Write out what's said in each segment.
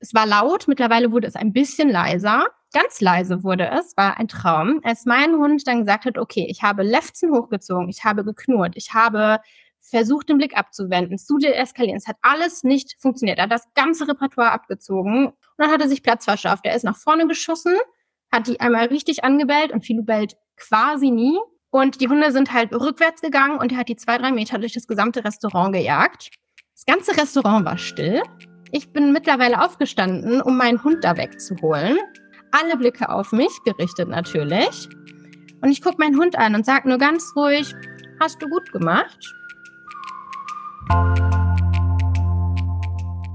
Es war laut, mittlerweile wurde es ein bisschen leiser. Ganz leise wurde es, war ein Traum, als mein Hund dann gesagt hat, okay, ich habe Lefzen hochgezogen, ich habe geknurrt, ich habe versucht, den Blick abzuwenden, zu deeskalieren. Es hat alles nicht funktioniert. Er hat das ganze Repertoire abgezogen und dann hat er sich Platz verschafft. Er ist nach vorne geschossen, hat die einmal richtig angebellt und Philo bellt quasi nie. Und die Hunde sind halt rückwärts gegangen und er hat die zwei, drei Meter durch das gesamte Restaurant gejagt. Das ganze Restaurant war still. Ich bin mittlerweile aufgestanden, um meinen Hund da wegzuholen. Alle Blicke auf mich gerichtet natürlich. Und ich gucke meinen Hund an und sage nur ganz ruhig, hast du gut gemacht?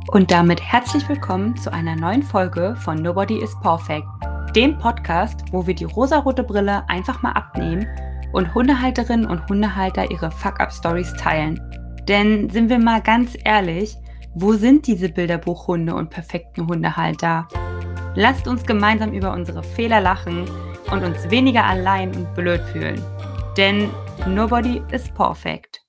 Und damit herzlich willkommen zu einer neuen Folge von Nobody is Perfect, dem Podcast, wo wir die rosarote Brille einfach mal abnehmen und Hundehalterinnen und Hundehalter ihre Fuck-Up-Stories teilen. Denn sind wir mal ganz ehrlich, wo sind diese Bilderbuchhunde und perfekten Hundehalter? Lasst uns gemeinsam über unsere Fehler lachen und uns weniger allein und blöd fühlen. Denn nobody is perfect.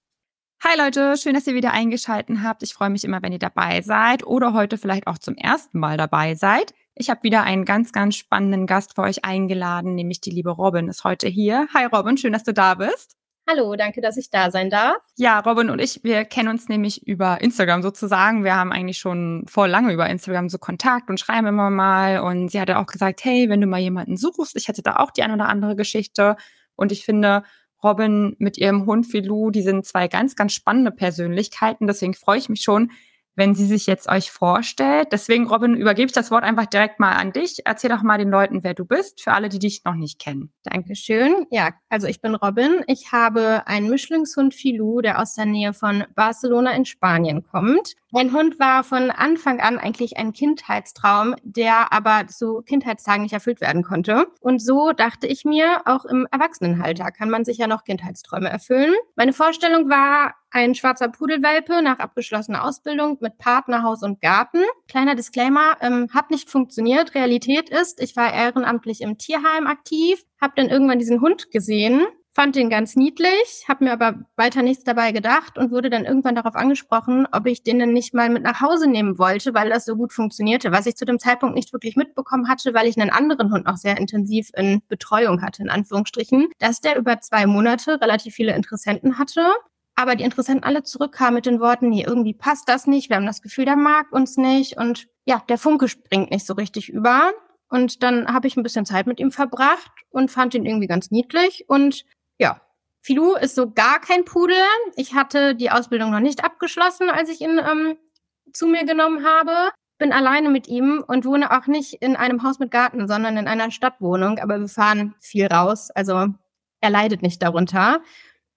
Hi Leute, schön, dass ihr wieder eingeschaltet habt. Ich freue mich immer, wenn ihr dabei seid oder heute vielleicht auch zum ersten Mal dabei seid. Ich habe wieder einen ganz, ganz spannenden Gast für euch eingeladen, nämlich die liebe Robin ist heute hier. Hi Robin, schön, dass du da bist. Hallo, danke, dass ich da sein darf. Ja, Robin und ich, wir kennen uns nämlich über Instagram sozusagen. Wir haben eigentlich schon vor lange über Instagram so Kontakt und schreiben immer mal. Und sie hatte auch gesagt, hey, wenn du mal jemanden suchst, ich hätte da auch die ein oder andere Geschichte. Und ich finde, Robin mit ihrem Hund Filou, die sind zwei ganz, ganz spannende Persönlichkeiten. Deswegen freue ich mich schon, wenn sie sich jetzt euch vorstellt. Deswegen, Robin, übergebe ich das Wort einfach direkt mal an dich. Erzähl doch mal den Leuten, wer du bist, für alle, die dich noch nicht kennen. Dankeschön. Ja, also ich bin Robin. Ich habe einen Mischlingshund Filou, der aus der Nähe von Barcelona in Spanien kommt. Mein Hund war von Anfang an eigentlich ein Kindheitstraum, der aber zu Kindheitstagen nicht erfüllt werden konnte. Und so dachte ich mir, auch im Erwachsenenhalter kann man sich ja noch Kindheitsträume erfüllen. Meine Vorstellung war, ein schwarzer Pudelwelpe nach abgeschlossener Ausbildung mit Partner, Haus und Garten. Kleiner Disclaimer, ähm, hat nicht funktioniert. Realität ist, ich war ehrenamtlich im Tierheim aktiv, habe dann irgendwann diesen Hund gesehen, fand den ganz niedlich, habe mir aber weiter nichts dabei gedacht und wurde dann irgendwann darauf angesprochen, ob ich den denn nicht mal mit nach Hause nehmen wollte, weil das so gut funktionierte, was ich zu dem Zeitpunkt nicht wirklich mitbekommen hatte, weil ich einen anderen Hund noch sehr intensiv in Betreuung hatte, in Anführungsstrichen, dass der über zwei Monate relativ viele Interessenten hatte aber die Interessenten alle zurückkamen mit den Worten, nee, irgendwie passt das nicht, wir haben das Gefühl, der mag uns nicht und ja, der Funke springt nicht so richtig über. Und dann habe ich ein bisschen Zeit mit ihm verbracht und fand ihn irgendwie ganz niedlich. Und ja, Filou ist so gar kein Pudel. Ich hatte die Ausbildung noch nicht abgeschlossen, als ich ihn ähm, zu mir genommen habe. Bin alleine mit ihm und wohne auch nicht in einem Haus mit Garten, sondern in einer Stadtwohnung. Aber wir fahren viel raus. Also er leidet nicht darunter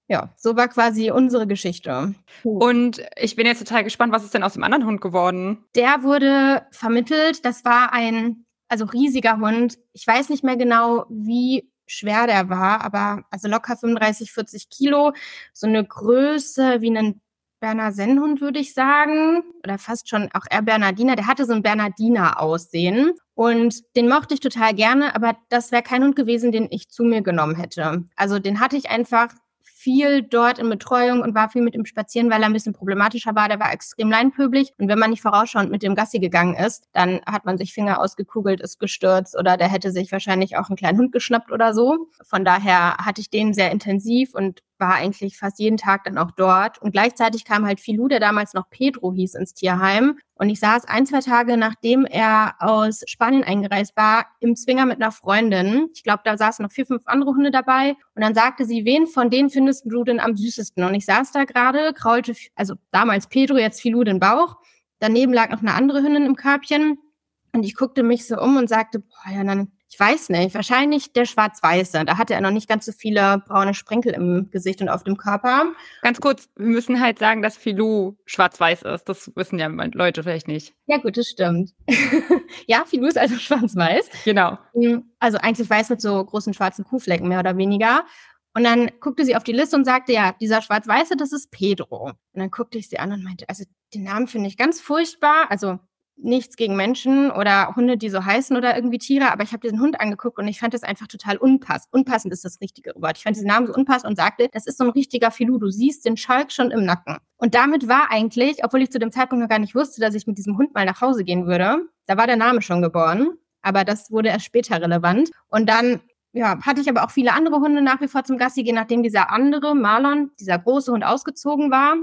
ja, so war quasi unsere Geschichte. Und ich bin jetzt total gespannt, was ist denn aus dem anderen Hund geworden? Der wurde vermittelt. Das war ein, also riesiger Hund. Ich weiß nicht mehr genau, wie schwer der war, aber also locker 35, 40 Kilo. So eine Größe wie ein Berner Sennhund, würde ich sagen. Oder fast schon auch eher Bernardiner. Der hatte so ein Bernardiner-Aussehen. Und den mochte ich total gerne, aber das wäre kein Hund gewesen, den ich zu mir genommen hätte. Also den hatte ich einfach viel dort in Betreuung und war viel mit ihm spazieren, weil er ein bisschen problematischer war. Der war extrem leinpöblich. Und wenn man nicht vorausschauend mit dem Gassi gegangen ist, dann hat man sich Finger ausgekugelt, ist gestürzt oder der hätte sich wahrscheinlich auch einen kleinen Hund geschnappt oder so. Von daher hatte ich den sehr intensiv und war eigentlich fast jeden Tag dann auch dort. Und gleichzeitig kam halt Filou, der damals noch Pedro hieß, ins Tierheim. Und ich saß ein, zwei Tage, nachdem er aus Spanien eingereist war, im Zwinger mit einer Freundin. Ich glaube, da saßen noch vier, fünf andere Hunde dabei. Und dann sagte sie, wen von denen findest du denn am süßesten? Und ich saß da gerade, kraulte, also damals Pedro, jetzt Filou den Bauch. Daneben lag noch eine andere Hündin im Körbchen. Und ich guckte mich so um und sagte, boah, ja, dann ich weiß nicht, wahrscheinlich der Schwarz-Weiße. Da hatte er noch nicht ganz so viele braune Sprenkel im Gesicht und auf dem Körper. Ganz kurz, wir müssen halt sagen, dass Filou schwarz-weiß ist. Das wissen ja Leute vielleicht nicht. Ja, gut, das stimmt. ja, Filou ist also schwarz-weiß. Genau. Mm, also eigentlich weiß mit so großen schwarzen Kuhflecken, mehr oder weniger. Und dann guckte sie auf die Liste und sagte, ja, dieser Schwarz-Weiße, das ist Pedro. Und dann guckte ich sie an und meinte, also den Namen finde ich ganz furchtbar. Also nichts gegen Menschen oder Hunde, die so heißen oder irgendwie Tiere, aber ich habe diesen Hund angeguckt und ich fand das einfach total unpassend. Unpassend ist das richtige Wort. Ich fand diesen Namen so unpassend und sagte, das ist so ein richtiger Filou. Du siehst den Schalk schon im Nacken. Und damit war eigentlich, obwohl ich zu dem Zeitpunkt noch gar nicht wusste, dass ich mit diesem Hund mal nach Hause gehen würde, da war der Name schon geboren. Aber das wurde erst später relevant. Und dann ja, hatte ich aber auch viele andere Hunde nach wie vor zum Gassi gehen, nachdem dieser andere, Marlon, dieser große Hund ausgezogen war.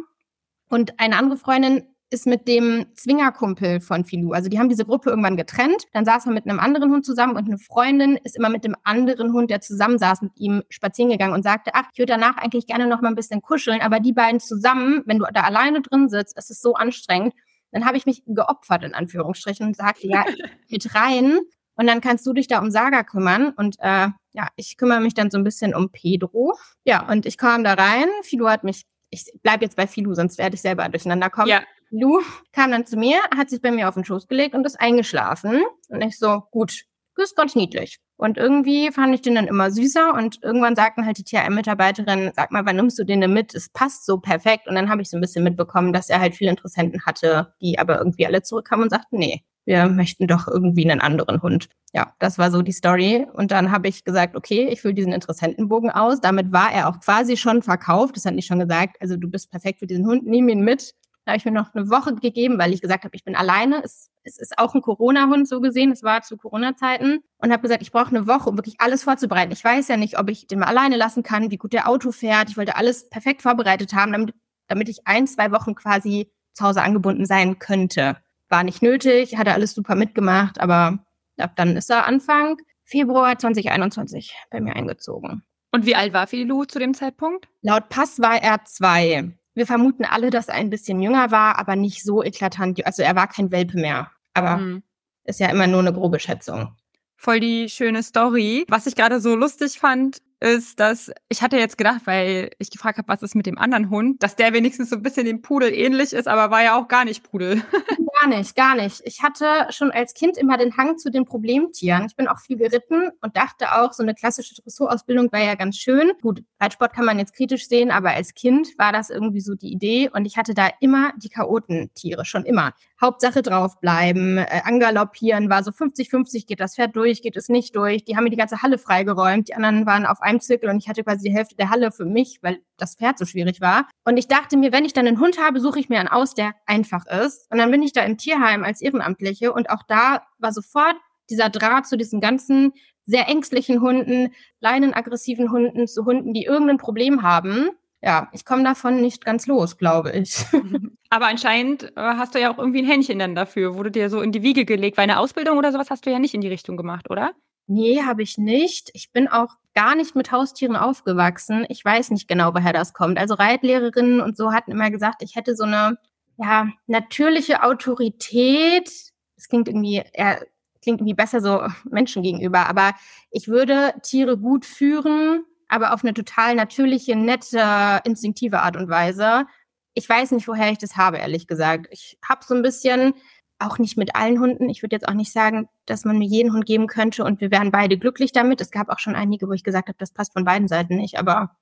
Und eine andere Freundin ist mit dem Zwingerkumpel von Filou. Also die haben diese Gruppe irgendwann getrennt. Dann saß er mit einem anderen Hund zusammen und eine Freundin ist immer mit dem anderen Hund, der zusammen saß, mit ihm spazieren gegangen und sagte, ach, ich würde danach eigentlich gerne noch mal ein bisschen kuscheln, aber die beiden zusammen, wenn du da alleine drin sitzt, es ist so anstrengend. Dann habe ich mich geopfert, in Anführungsstrichen, und sagte, ja, mit rein. Und dann kannst du dich da um Saga kümmern. Und äh, ja, ich kümmere mich dann so ein bisschen um Pedro. Ja, und ich kam da rein. Filou hat mich ich bleibe jetzt bei Filou, sonst werde ich selber durcheinander kommen. Ja. Lou kam dann zu mir, hat sich bei mir auf den Schoß gelegt und ist eingeschlafen. Und ich so, gut, das ist ganz niedlich. Und irgendwie fand ich den dann immer süßer und irgendwann sagten halt die TRM-Mitarbeiterin, sag mal, wann nimmst du den denn mit? Es passt so perfekt. Und dann habe ich so ein bisschen mitbekommen, dass er halt viele Interessenten hatte, die aber irgendwie alle zurückkamen und sagten, nee, wir möchten doch irgendwie einen anderen Hund. Ja, das war so die Story. Und dann habe ich gesagt, okay, ich fülle diesen Interessentenbogen aus. Damit war er auch quasi schon verkauft. Das hat nicht schon gesagt, also du bist perfekt für diesen Hund, nimm ihn mit. Da habe ich mir noch eine Woche gegeben, weil ich gesagt habe, ich bin alleine. Es, es ist auch ein Corona-Hund so gesehen. Es war zu Corona-Zeiten. Und habe gesagt, ich brauche eine Woche, um wirklich alles vorzubereiten. Ich weiß ja nicht, ob ich den mal alleine lassen kann, wie gut der Auto fährt. Ich wollte alles perfekt vorbereitet haben, damit, damit ich ein, zwei Wochen quasi zu Hause angebunden sein könnte. War nicht nötig, hatte alles super mitgemacht, aber ab dann ist er Anfang Februar 2021 bei mir eingezogen. Und wie alt war Filou zu dem Zeitpunkt? Laut Pass war er zwei. Wir vermuten alle, dass er ein bisschen jünger war, aber nicht so eklatant. Also er war kein Welpe mehr. Aber mhm. ist ja immer nur eine grobe Schätzung. Voll die schöne Story. Was ich gerade so lustig fand, ist, dass ich hatte jetzt gedacht, weil ich gefragt habe, was ist mit dem anderen Hund, dass der wenigstens so ein bisschen dem Pudel ähnlich ist, aber war ja auch gar nicht Pudel. Gar nicht, gar nicht. Ich hatte schon als Kind immer den Hang zu den Problemtieren. Ich bin auch viel geritten und dachte auch, so eine klassische Dressurausbildung wäre ja ganz schön. Gut, Reitsport kann man jetzt kritisch sehen, aber als Kind war das irgendwie so die Idee und ich hatte da immer die Chaotentiere, schon immer. Hauptsache draufbleiben, äh, angaloppieren, war so 50-50, geht das Pferd durch, geht es nicht durch. Die haben mir die ganze Halle freigeräumt, die anderen waren auf einem Zirkel und ich hatte quasi die Hälfte der Halle für mich, weil das Pferd so schwierig war. Und ich dachte mir, wenn ich dann einen Hund habe, suche ich mir einen aus, der einfach ist. Und dann bin ich da im Tierheim als Ehrenamtliche und auch da war sofort dieser Draht zu diesen ganzen sehr ängstlichen Hunden, leinenaggressiven Hunden, zu Hunden, die irgendein Problem haben ja, ich komme davon nicht ganz los, glaube ich. Aber anscheinend äh, hast du ja auch irgendwie ein Händchen dann dafür. Wurde dir so in die Wiege gelegt, weil eine Ausbildung oder sowas hast du ja nicht in die Richtung gemacht, oder? Nee, habe ich nicht. Ich bin auch gar nicht mit Haustieren aufgewachsen. Ich weiß nicht genau, woher das kommt. Also Reitlehrerinnen und so hatten immer gesagt, ich hätte so eine ja, natürliche Autorität. Es klingt irgendwie eher, klingt irgendwie besser so Menschen gegenüber, aber ich würde Tiere gut führen, aber auf eine total natürliche, nette, instinktive Art und Weise. Ich weiß nicht, woher ich das habe, ehrlich gesagt. Ich habe so ein bisschen, auch nicht mit allen Hunden. Ich würde jetzt auch nicht sagen, dass man mir jeden Hund geben könnte und wir wären beide glücklich damit. Es gab auch schon einige, wo ich gesagt habe, das passt von beiden Seiten nicht. Aber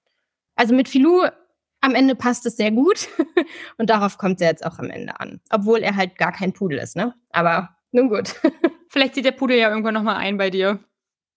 also mit Filou am Ende passt es sehr gut und darauf kommt er jetzt auch am Ende an. Obwohl er halt gar kein Pudel ist, ne? Aber nun gut. Vielleicht zieht der Pudel ja irgendwann nochmal ein bei dir.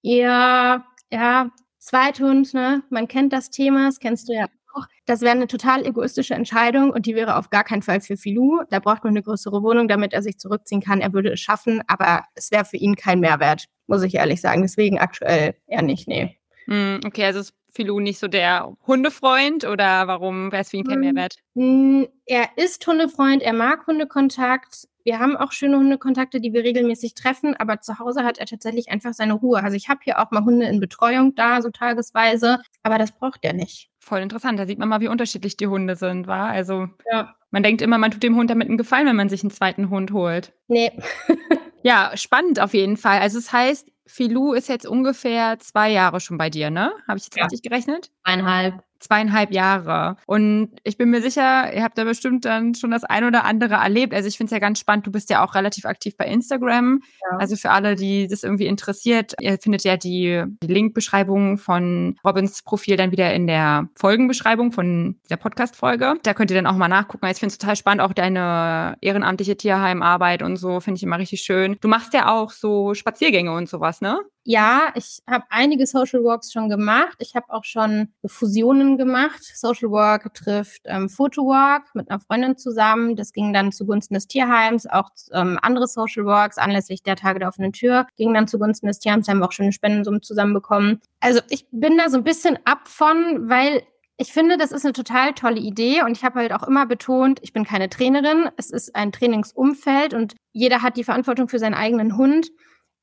Ja, ja, Zweithund, ne? Man kennt das Thema, das kennst du ja auch. Das wäre eine total egoistische Entscheidung und die wäre auf gar keinen Fall für Filou. Da braucht man eine größere Wohnung, damit er sich zurückziehen kann. Er würde es schaffen, aber es wäre für ihn kein Mehrwert, muss ich ehrlich sagen. Deswegen aktuell eher nicht, nee. Hm, okay, also ist Filou nicht so der Hundefreund oder warum wäre es für ihn kein hm, Mehrwert? Hm, er ist Hundefreund, er mag Hundekontakt. Wir haben auch schöne Hundekontakte, die wir regelmäßig treffen, aber zu Hause hat er tatsächlich einfach seine Ruhe. Also ich habe hier auch mal Hunde in Betreuung da, so tagesweise, aber das braucht er nicht. Voll interessant. Da sieht man mal, wie unterschiedlich die Hunde sind, war. Also ja. man denkt immer, man tut dem Hund damit einen Gefallen, wenn man sich einen zweiten Hund holt. Nee. ja, spannend auf jeden Fall. Also es das heißt, Filou ist jetzt ungefähr zwei Jahre schon bei dir, ne? Habe ich jetzt ja. richtig gerechnet? Eineinhalb. Zweieinhalb Jahre. Und ich bin mir sicher, ihr habt da bestimmt dann schon das ein oder andere erlebt. Also ich finde es ja ganz spannend, du bist ja auch relativ aktiv bei Instagram. Ja. Also für alle, die das irgendwie interessiert, ihr findet ja die, die Linkbeschreibung von Robins Profil dann wieder in der Folgenbeschreibung von der Podcast-Folge. Da könnt ihr dann auch mal nachgucken. Also ich finde es total spannend, auch deine ehrenamtliche Tierheimarbeit und so, finde ich immer richtig schön. Du machst ja auch so Spaziergänge und sowas, ne? Ja, ich habe einige Social Walks schon gemacht. Ich habe auch schon Fusionen gemacht. Social Walk trifft ähm, Walk mit einer Freundin zusammen. Das ging dann zugunsten des Tierheims. Auch ähm, andere Social Walks anlässlich der Tage der offenen Tür gingen dann zugunsten des Tierheims. Da haben wir auch schöne Spendensummen zusammenbekommen. Also ich bin da so ein bisschen ab von, weil ich finde, das ist eine total tolle Idee und ich habe halt auch immer betont, ich bin keine Trainerin, es ist ein Trainingsumfeld und jeder hat die Verantwortung für seinen eigenen Hund.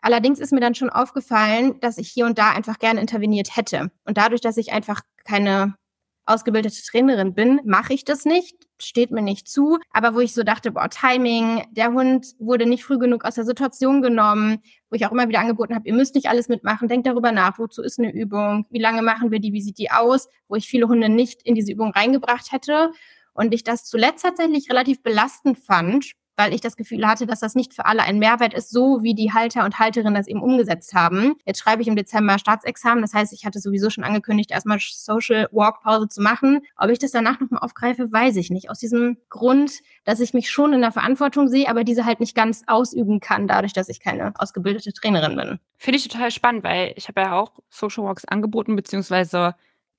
Allerdings ist mir dann schon aufgefallen, dass ich hier und da einfach gerne interveniert hätte. Und dadurch, dass ich einfach keine ausgebildete Trainerin bin, mache ich das nicht, steht mir nicht zu. Aber wo ich so dachte, boah, Timing, der Hund wurde nicht früh genug aus der Situation genommen, wo ich auch immer wieder angeboten habe, ihr müsst nicht alles mitmachen, denkt darüber nach, wozu ist eine Übung, wie lange machen wir die, wie sieht die aus, wo ich viele Hunde nicht in diese Übung reingebracht hätte. Und ich das zuletzt tatsächlich relativ belastend fand, weil ich das Gefühl hatte, dass das nicht für alle ein Mehrwert ist, so wie die Halter und Halterinnen das eben umgesetzt haben. Jetzt schreibe ich im Dezember Staatsexamen, das heißt, ich hatte sowieso schon angekündigt, erstmal Social Walk Pause zu machen. Ob ich das danach nochmal aufgreife, weiß ich nicht. Aus diesem Grund, dass ich mich schon in der Verantwortung sehe, aber diese halt nicht ganz ausüben kann, dadurch, dass ich keine ausgebildete Trainerin bin. Finde ich total spannend, weil ich habe ja auch Social Walks angeboten, beziehungsweise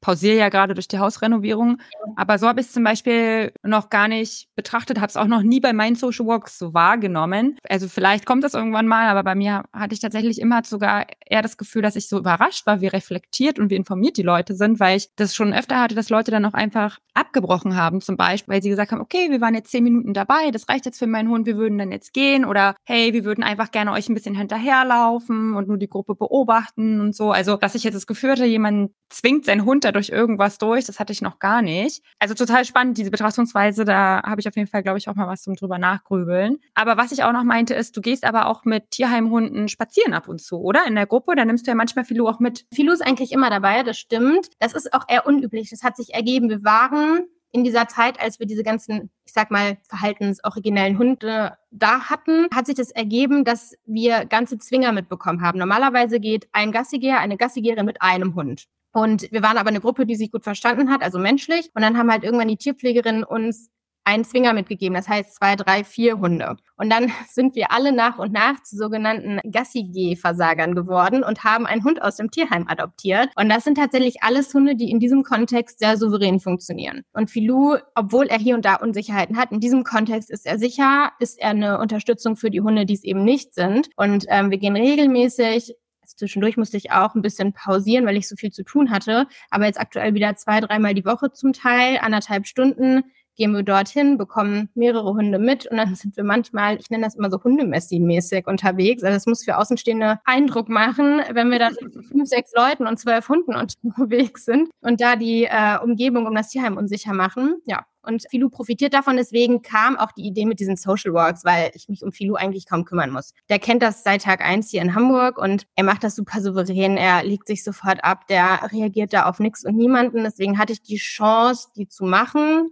pausiere ja gerade durch die Hausrenovierung. Aber so habe ich es zum Beispiel noch gar nicht betrachtet, habe es auch noch nie bei meinen Social Walks so wahrgenommen. Also vielleicht kommt das irgendwann mal, aber bei mir hatte ich tatsächlich immer sogar eher das Gefühl, dass ich so überrascht war, wie reflektiert und wie informiert die Leute sind, weil ich das schon öfter hatte, dass Leute dann auch einfach abgebrochen haben, zum Beispiel, weil sie gesagt haben, okay, wir waren jetzt zehn Minuten dabei, das reicht jetzt für meinen Hund, wir würden dann jetzt gehen oder hey, wir würden einfach gerne euch ein bisschen hinterherlaufen und nur die Gruppe beobachten und so. Also, dass ich jetzt das Gefühl hatte, jemand zwingt seinen Hund da durch irgendwas durch. Das hatte ich noch gar nicht. Also total spannend, diese Betrachtungsweise. Da habe ich auf jeden Fall, glaube ich, auch mal was zum drüber nachgrübeln. Aber was ich auch noch meinte, ist, du gehst aber auch mit Tierheimhunden spazieren ab und zu, oder? In der Gruppe, da nimmst du ja manchmal Filou auch mit. Filou ist eigentlich immer dabei, das stimmt. Das ist auch eher unüblich. Das hat sich ergeben. Wir waren in dieser Zeit, als wir diese ganzen, ich sag mal, verhaltensoriginellen Hunde da hatten, hat sich das ergeben, dass wir ganze Zwinger mitbekommen haben. Normalerweise geht ein Gassigeher, eine Gassigerin mit einem Hund. Und wir waren aber eine Gruppe, die sich gut verstanden hat, also menschlich. Und dann haben halt irgendwann die Tierpflegerinnen uns einen Zwinger mitgegeben, das heißt zwei, drei, vier Hunde. Und dann sind wir alle nach und nach zu sogenannten Gassi-G-Versagern geworden und haben einen Hund aus dem Tierheim adoptiert. Und das sind tatsächlich alles Hunde, die in diesem Kontext sehr souverän funktionieren. Und Filou, obwohl er hier und da Unsicherheiten hat, in diesem Kontext ist er sicher, ist er eine Unterstützung für die Hunde, die es eben nicht sind. Und ähm, wir gehen regelmäßig also zwischendurch musste ich auch ein bisschen pausieren, weil ich so viel zu tun hatte. Aber jetzt aktuell wieder zwei, dreimal die Woche zum Teil, anderthalb Stunden gehen wir dorthin, bekommen mehrere Hunde mit und dann sind wir manchmal, ich nenne das immer so Hundemessi-mäßig unterwegs. Also es muss für Außenstehende Eindruck machen, wenn wir da mit fünf, sechs Leuten und zwölf Hunden unterwegs sind und da die äh, Umgebung um das Tierheim unsicher machen. Ja, und Filou profitiert davon. Deswegen kam auch die Idee mit diesen Social Walks, weil ich mich um Filou eigentlich kaum kümmern muss. Der kennt das seit Tag eins hier in Hamburg und er macht das super souverän. Er legt sich sofort ab. Der reagiert da auf nichts und niemanden. Deswegen hatte ich die Chance, die zu machen.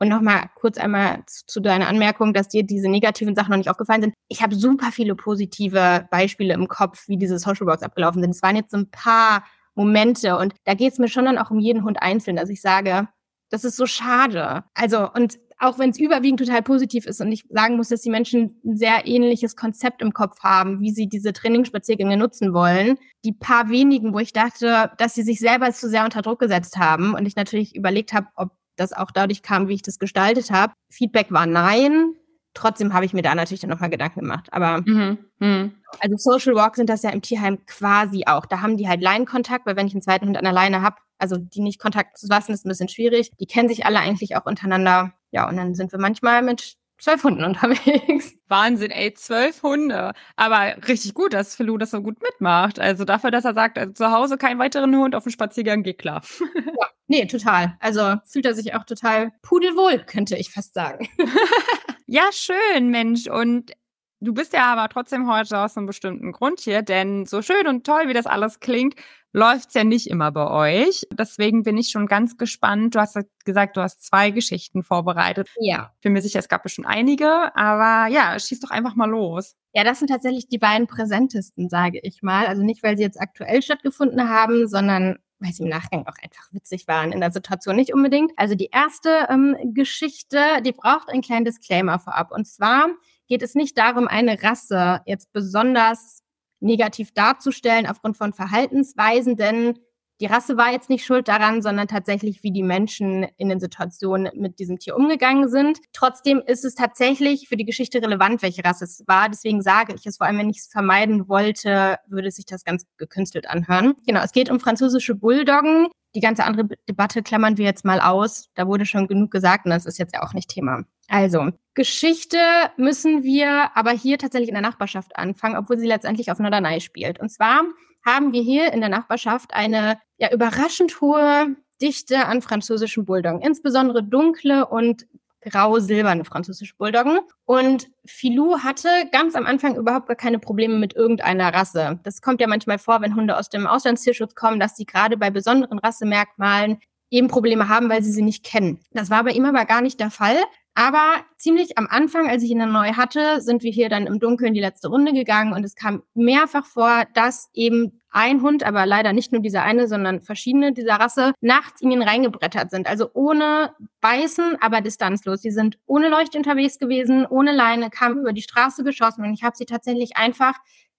Und nochmal kurz einmal zu, deiner Anmerkung, dass dir diese negativen Sachen noch nicht aufgefallen sind. Ich habe super viele positive Beispiele im Kopf, wie diese Social Walks abgelaufen sind. Es waren jetzt so ein paar Momente und da geht es mir schon dann auch um jeden Hund einzeln. Also ich sage, das ist so schade. Also, und auch wenn es überwiegend total positiv ist und ich sagen muss, dass die Menschen ein sehr ähnliches Konzept im Kopf haben, wie sie diese Trainingsspaziergänge nutzen wollen. Die paar wenigen, wo ich dachte, dass sie sich selber zu sehr unter Druck gesetzt haben und ich natürlich überlegt habe, ob das auch dadurch kam, wie ich das gestaltet habe. Feedback war nein. Trotzdem habe ich mir da natürlich dann nochmal Gedanken gemacht. Aber mhm. Mhm. also Social Walk sind das ja im Tierheim quasi auch. Da haben die halt Leinenkontakt, weil wenn ich einen zweiten Hund an der Leine habe, also die nicht Kontakt zu lassen, ist ein bisschen schwierig. Die kennen sich alle eigentlich auch untereinander. Ja, und dann sind wir manchmal mit zwölf Hunden unterwegs. Wahnsinn, ey, zwölf Hunde. Aber richtig gut, dass Philou das so gut mitmacht. Also dafür, dass er sagt, also zu Hause keinen weiteren Hund auf dem Spaziergang geht klar. ja, nee, total. Also fühlt er sich auch total pudelwohl, könnte ich fast sagen. ja, schön, Mensch. Und Du bist ja aber trotzdem heute aus einem bestimmten Grund hier, denn so schön und toll, wie das alles klingt, läuft's ja nicht immer bei euch. Deswegen bin ich schon ganz gespannt. Du hast gesagt, du hast zwei Geschichten vorbereitet. Ja. Bin mir sicher, es gab bestimmt einige, aber ja, schieß doch einfach mal los. Ja, das sind tatsächlich die beiden präsentesten, sage ich mal. Also nicht, weil sie jetzt aktuell stattgefunden haben, sondern weil sie im Nachgang auch einfach witzig waren, in der Situation nicht unbedingt. Also die erste ähm, Geschichte, die braucht einen kleinen Disclaimer vorab. Und zwar geht es nicht darum, eine Rasse jetzt besonders negativ darzustellen aufgrund von Verhaltensweisen, denn die Rasse war jetzt nicht schuld daran, sondern tatsächlich, wie die Menschen in den Situationen mit diesem Tier umgegangen sind. Trotzdem ist es tatsächlich für die Geschichte relevant, welche Rasse es war. Deswegen sage ich es, vor allem wenn ich es vermeiden wollte, würde sich das ganz gekünstelt anhören. Genau, es geht um französische Bulldoggen. Die ganze andere Debatte klammern wir jetzt mal aus. Da wurde schon genug gesagt und das ist jetzt ja auch nicht Thema. Also, Geschichte müssen wir aber hier tatsächlich in der Nachbarschaft anfangen, obwohl sie letztendlich auf Norderney spielt. Und zwar haben wir hier in der Nachbarschaft eine ja überraschend hohe Dichte an französischen Bulldoggen, insbesondere dunkle und grau-silberne französische Bulldoggen. Und Filou hatte ganz am Anfang überhaupt gar keine Probleme mit irgendeiner Rasse. Das kommt ja manchmal vor, wenn Hunde aus dem Auslandstierschutz kommen, dass sie gerade bei besonderen Rassemerkmalen eben Probleme haben, weil sie sie nicht kennen. Das war bei ihm aber gar nicht der Fall. Aber ziemlich am Anfang, als ich ihn dann neu hatte, sind wir hier dann im Dunkeln die letzte Runde gegangen und es kam mehrfach vor, dass eben ein Hund, aber leider nicht nur dieser eine, sondern verschiedene dieser Rasse, nachts in ihn reingebrettert sind. Also ohne Beißen, aber distanzlos. Sie sind ohne Leuchte unterwegs gewesen, ohne Leine, kamen über die Straße geschossen und ich habe sie tatsächlich einfach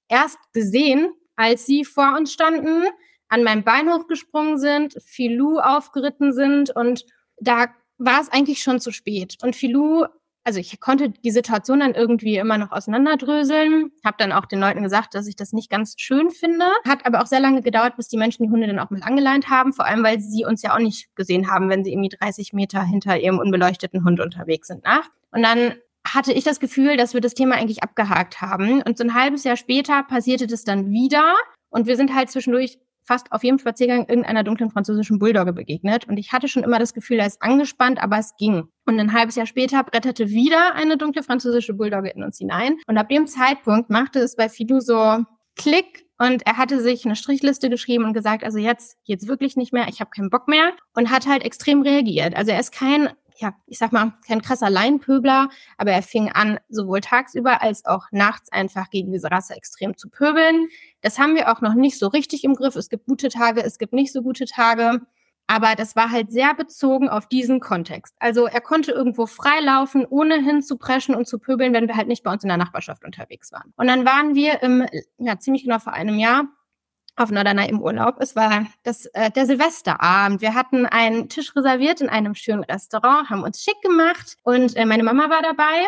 erst gesehen, als sie vor uns standen, an meinem Bein hochgesprungen sind, Filou aufgeritten sind und da war es eigentlich schon zu spät. Und Filou, also ich konnte die Situation dann irgendwie immer noch auseinanderdröseln, habe dann auch den Leuten gesagt, dass ich das nicht ganz schön finde. Hat aber auch sehr lange gedauert, bis die Menschen die Hunde dann auch mal angeleint haben, vor allem weil sie uns ja auch nicht gesehen haben, wenn sie irgendwie 30 Meter hinter ihrem unbeleuchteten Hund unterwegs sind nach. Und dann hatte ich das Gefühl, dass wir das Thema eigentlich abgehakt haben. Und so ein halbes Jahr später passierte das dann wieder. Und wir sind halt zwischendurch fast auf jedem Spaziergang irgendeiner dunklen französischen Bulldogge begegnet. Und ich hatte schon immer das Gefühl, er ist angespannt, aber es ging. Und ein halbes Jahr später bretterte wieder eine dunkle französische Bulldogge in uns hinein. Und ab dem Zeitpunkt machte es bei Fidu so Klick und er hatte sich eine Strichliste geschrieben und gesagt, also jetzt geht's wirklich nicht mehr, ich habe keinen Bock mehr und hat halt extrem reagiert. Also er ist kein ja, ich sag mal, kein krasser Laienpöbler, aber er fing an, sowohl tagsüber als auch nachts einfach gegen diese Rasse extrem zu pöbeln. Das haben wir auch noch nicht so richtig im Griff. Es gibt gute Tage, es gibt nicht so gute Tage. Aber das war halt sehr bezogen auf diesen Kontext. Also er konnte irgendwo freilaufen, ohne hinzupreschen und zu pöbeln, wenn wir halt nicht bei uns in der Nachbarschaft unterwegs waren. Und dann waren wir im, ja, ziemlich genau vor einem Jahr auf Norderney im Urlaub. Es war das, äh, der Silvesterabend. Wir hatten einen Tisch reserviert in einem schönen Restaurant, haben uns schick gemacht und äh, meine Mama war dabei.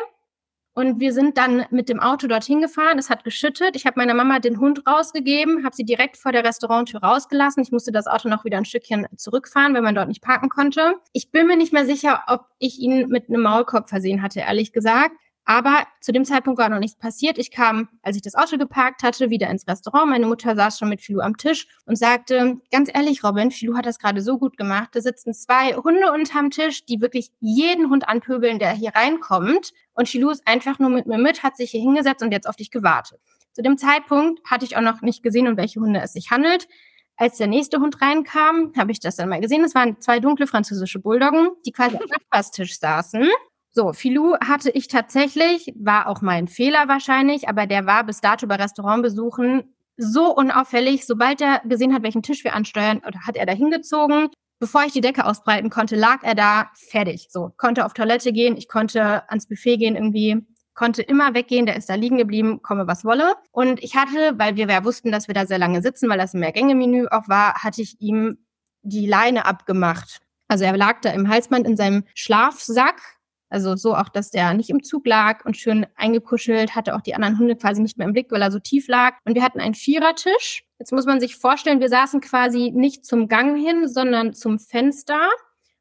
Und wir sind dann mit dem Auto dorthin gefahren. Es hat geschüttet. Ich habe meiner Mama den Hund rausgegeben, habe sie direkt vor der Restauranttür rausgelassen. Ich musste das Auto noch wieder ein Stückchen zurückfahren, weil man dort nicht parken konnte. Ich bin mir nicht mehr sicher, ob ich ihn mit einem Maulkorb versehen hatte, ehrlich gesagt. Aber zu dem Zeitpunkt war noch nichts passiert. Ich kam, als ich das Auto geparkt hatte, wieder ins Restaurant. Meine Mutter saß schon mit Filou am Tisch und sagte, ganz ehrlich, Robin, Filou hat das gerade so gut gemacht. Da sitzen zwei Hunde unterm Tisch, die wirklich jeden Hund anpöbeln, der hier reinkommt. Und Filou ist einfach nur mit mir mit, hat sich hier hingesetzt und jetzt auf dich gewartet. Zu dem Zeitpunkt hatte ich auch noch nicht gesehen, um welche Hunde es sich handelt. Als der nächste Hund reinkam, habe ich das dann mal gesehen. Es waren zwei dunkle französische Bulldoggen, die quasi am Nachbarstisch saßen so, Filou hatte ich tatsächlich, war auch mein Fehler wahrscheinlich, aber der war bis dato bei Restaurantbesuchen so unauffällig. Sobald er gesehen hat, welchen Tisch wir ansteuern, oder hat er da hingezogen. Bevor ich die Decke ausbreiten konnte, lag er da fertig. So, konnte auf Toilette gehen, ich konnte ans Buffet gehen irgendwie, konnte immer weggehen, der ist da liegen geblieben, komme was wolle. Und ich hatte, weil wir ja wussten, dass wir da sehr lange sitzen, weil das ein Mehrgänge-Menü auch war, hatte ich ihm die Leine abgemacht. Also er lag da im Halsband in seinem Schlafsack, also so auch, dass der nicht im Zug lag und schön eingekuschelt, hatte auch die anderen Hunde quasi nicht mehr im Blick, weil er so tief lag. Und wir hatten einen Vierertisch. Jetzt muss man sich vorstellen, wir saßen quasi nicht zum Gang hin, sondern zum Fenster.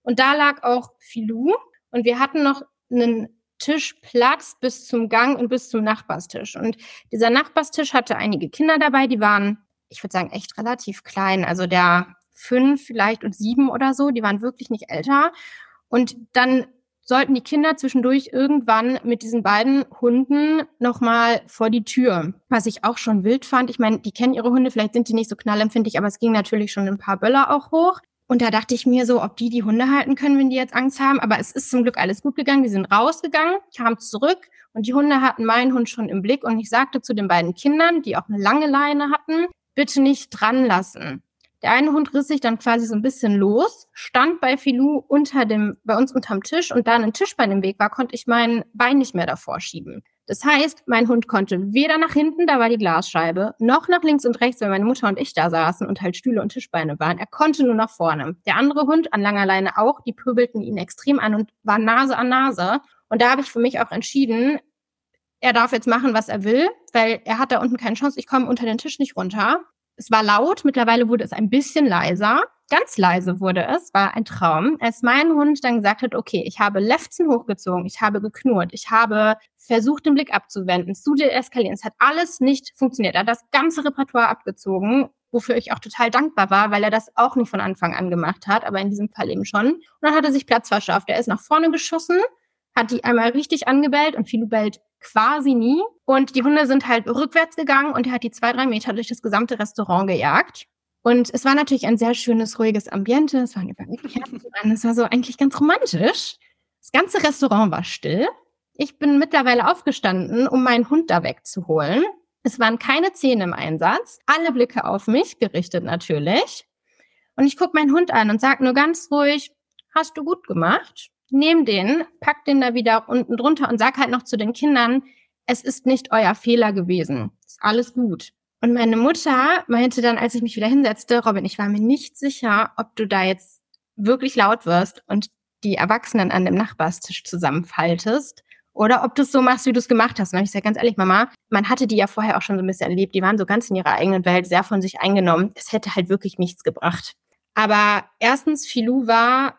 Und da lag auch Filou. Und wir hatten noch einen Tischplatz bis zum Gang und bis zum Nachbarstisch. Und dieser Nachbarstisch hatte einige Kinder dabei, die waren, ich würde sagen, echt relativ klein. Also der fünf vielleicht und sieben oder so, die waren wirklich nicht älter. Und dann sollten die Kinder zwischendurch irgendwann mit diesen beiden Hunden nochmal vor die Tür. Was ich auch schon wild fand. Ich meine, die kennen ihre Hunde, vielleicht sind die nicht so knallempfindlich, aber es ging natürlich schon ein paar Böller auch hoch. Und da dachte ich mir so, ob die die Hunde halten können, wenn die jetzt Angst haben. Aber es ist zum Glück alles gut gegangen. Die sind rausgegangen, kamen zurück und die Hunde hatten meinen Hund schon im Blick. Und ich sagte zu den beiden Kindern, die auch eine lange Leine hatten, bitte nicht dran lassen. Der eine Hund riss sich dann quasi so ein bisschen los, stand bei Filou unter dem, bei uns unterm Tisch und da ein Tischbein im Weg war, konnte ich mein Bein nicht mehr davor schieben. Das heißt, mein Hund konnte weder nach hinten, da war die Glasscheibe, noch nach links und rechts, weil meine Mutter und ich da saßen und halt Stühle und Tischbeine waren. Er konnte nur nach vorne. Der andere Hund an langer Leine auch, die pöbelten ihn extrem an und waren Nase an Nase. Und da habe ich für mich auch entschieden, er darf jetzt machen, was er will, weil er hat da unten keine Chance. Ich komme unter den Tisch nicht runter. Es war laut, mittlerweile wurde es ein bisschen leiser. Ganz leise wurde es, war ein Traum, als mein Hund dann gesagt hat, okay, ich habe Lefzen hochgezogen, ich habe geknurrt, ich habe versucht, den Blick abzuwenden, zu deeskalieren. Es hat alles nicht funktioniert. Er hat das ganze Repertoire abgezogen, wofür ich auch total dankbar war, weil er das auch nicht von Anfang an gemacht hat, aber in diesem Fall eben schon. Und dann hat er sich Platz verschafft. Er ist nach vorne geschossen, hat die einmal richtig angebellt und Philo bellt quasi nie. Und die Hunde sind halt rückwärts gegangen und er hat die zwei, drei Meter durch das gesamte Restaurant gejagt. Und es war natürlich ein sehr schönes, ruhiges Ambiente. Es waren überall Kerzen an. Es war so eigentlich ganz romantisch. Das ganze Restaurant war still. Ich bin mittlerweile aufgestanden, um meinen Hund da wegzuholen. Es waren keine Zähne im Einsatz. Alle Blicke auf mich gerichtet natürlich. Und ich gucke meinen Hund an und sage nur ganz ruhig, hast du gut gemacht? Nehm den, pack den da wieder unten drunter und sag halt noch zu den Kindern, es ist nicht euer Fehler gewesen. Ist alles gut. Und meine Mutter meinte dann, als ich mich wieder hinsetzte, Robin, ich war mir nicht sicher, ob du da jetzt wirklich laut wirst und die Erwachsenen an dem Nachbarstisch zusammenfaltest oder ob du es so machst, wie du es gemacht hast. Und ich sage ganz ehrlich, Mama, man hatte die ja vorher auch schon so ein bisschen erlebt. Die waren so ganz in ihrer eigenen Welt, sehr von sich eingenommen. Es hätte halt wirklich nichts gebracht. Aber erstens, Filou war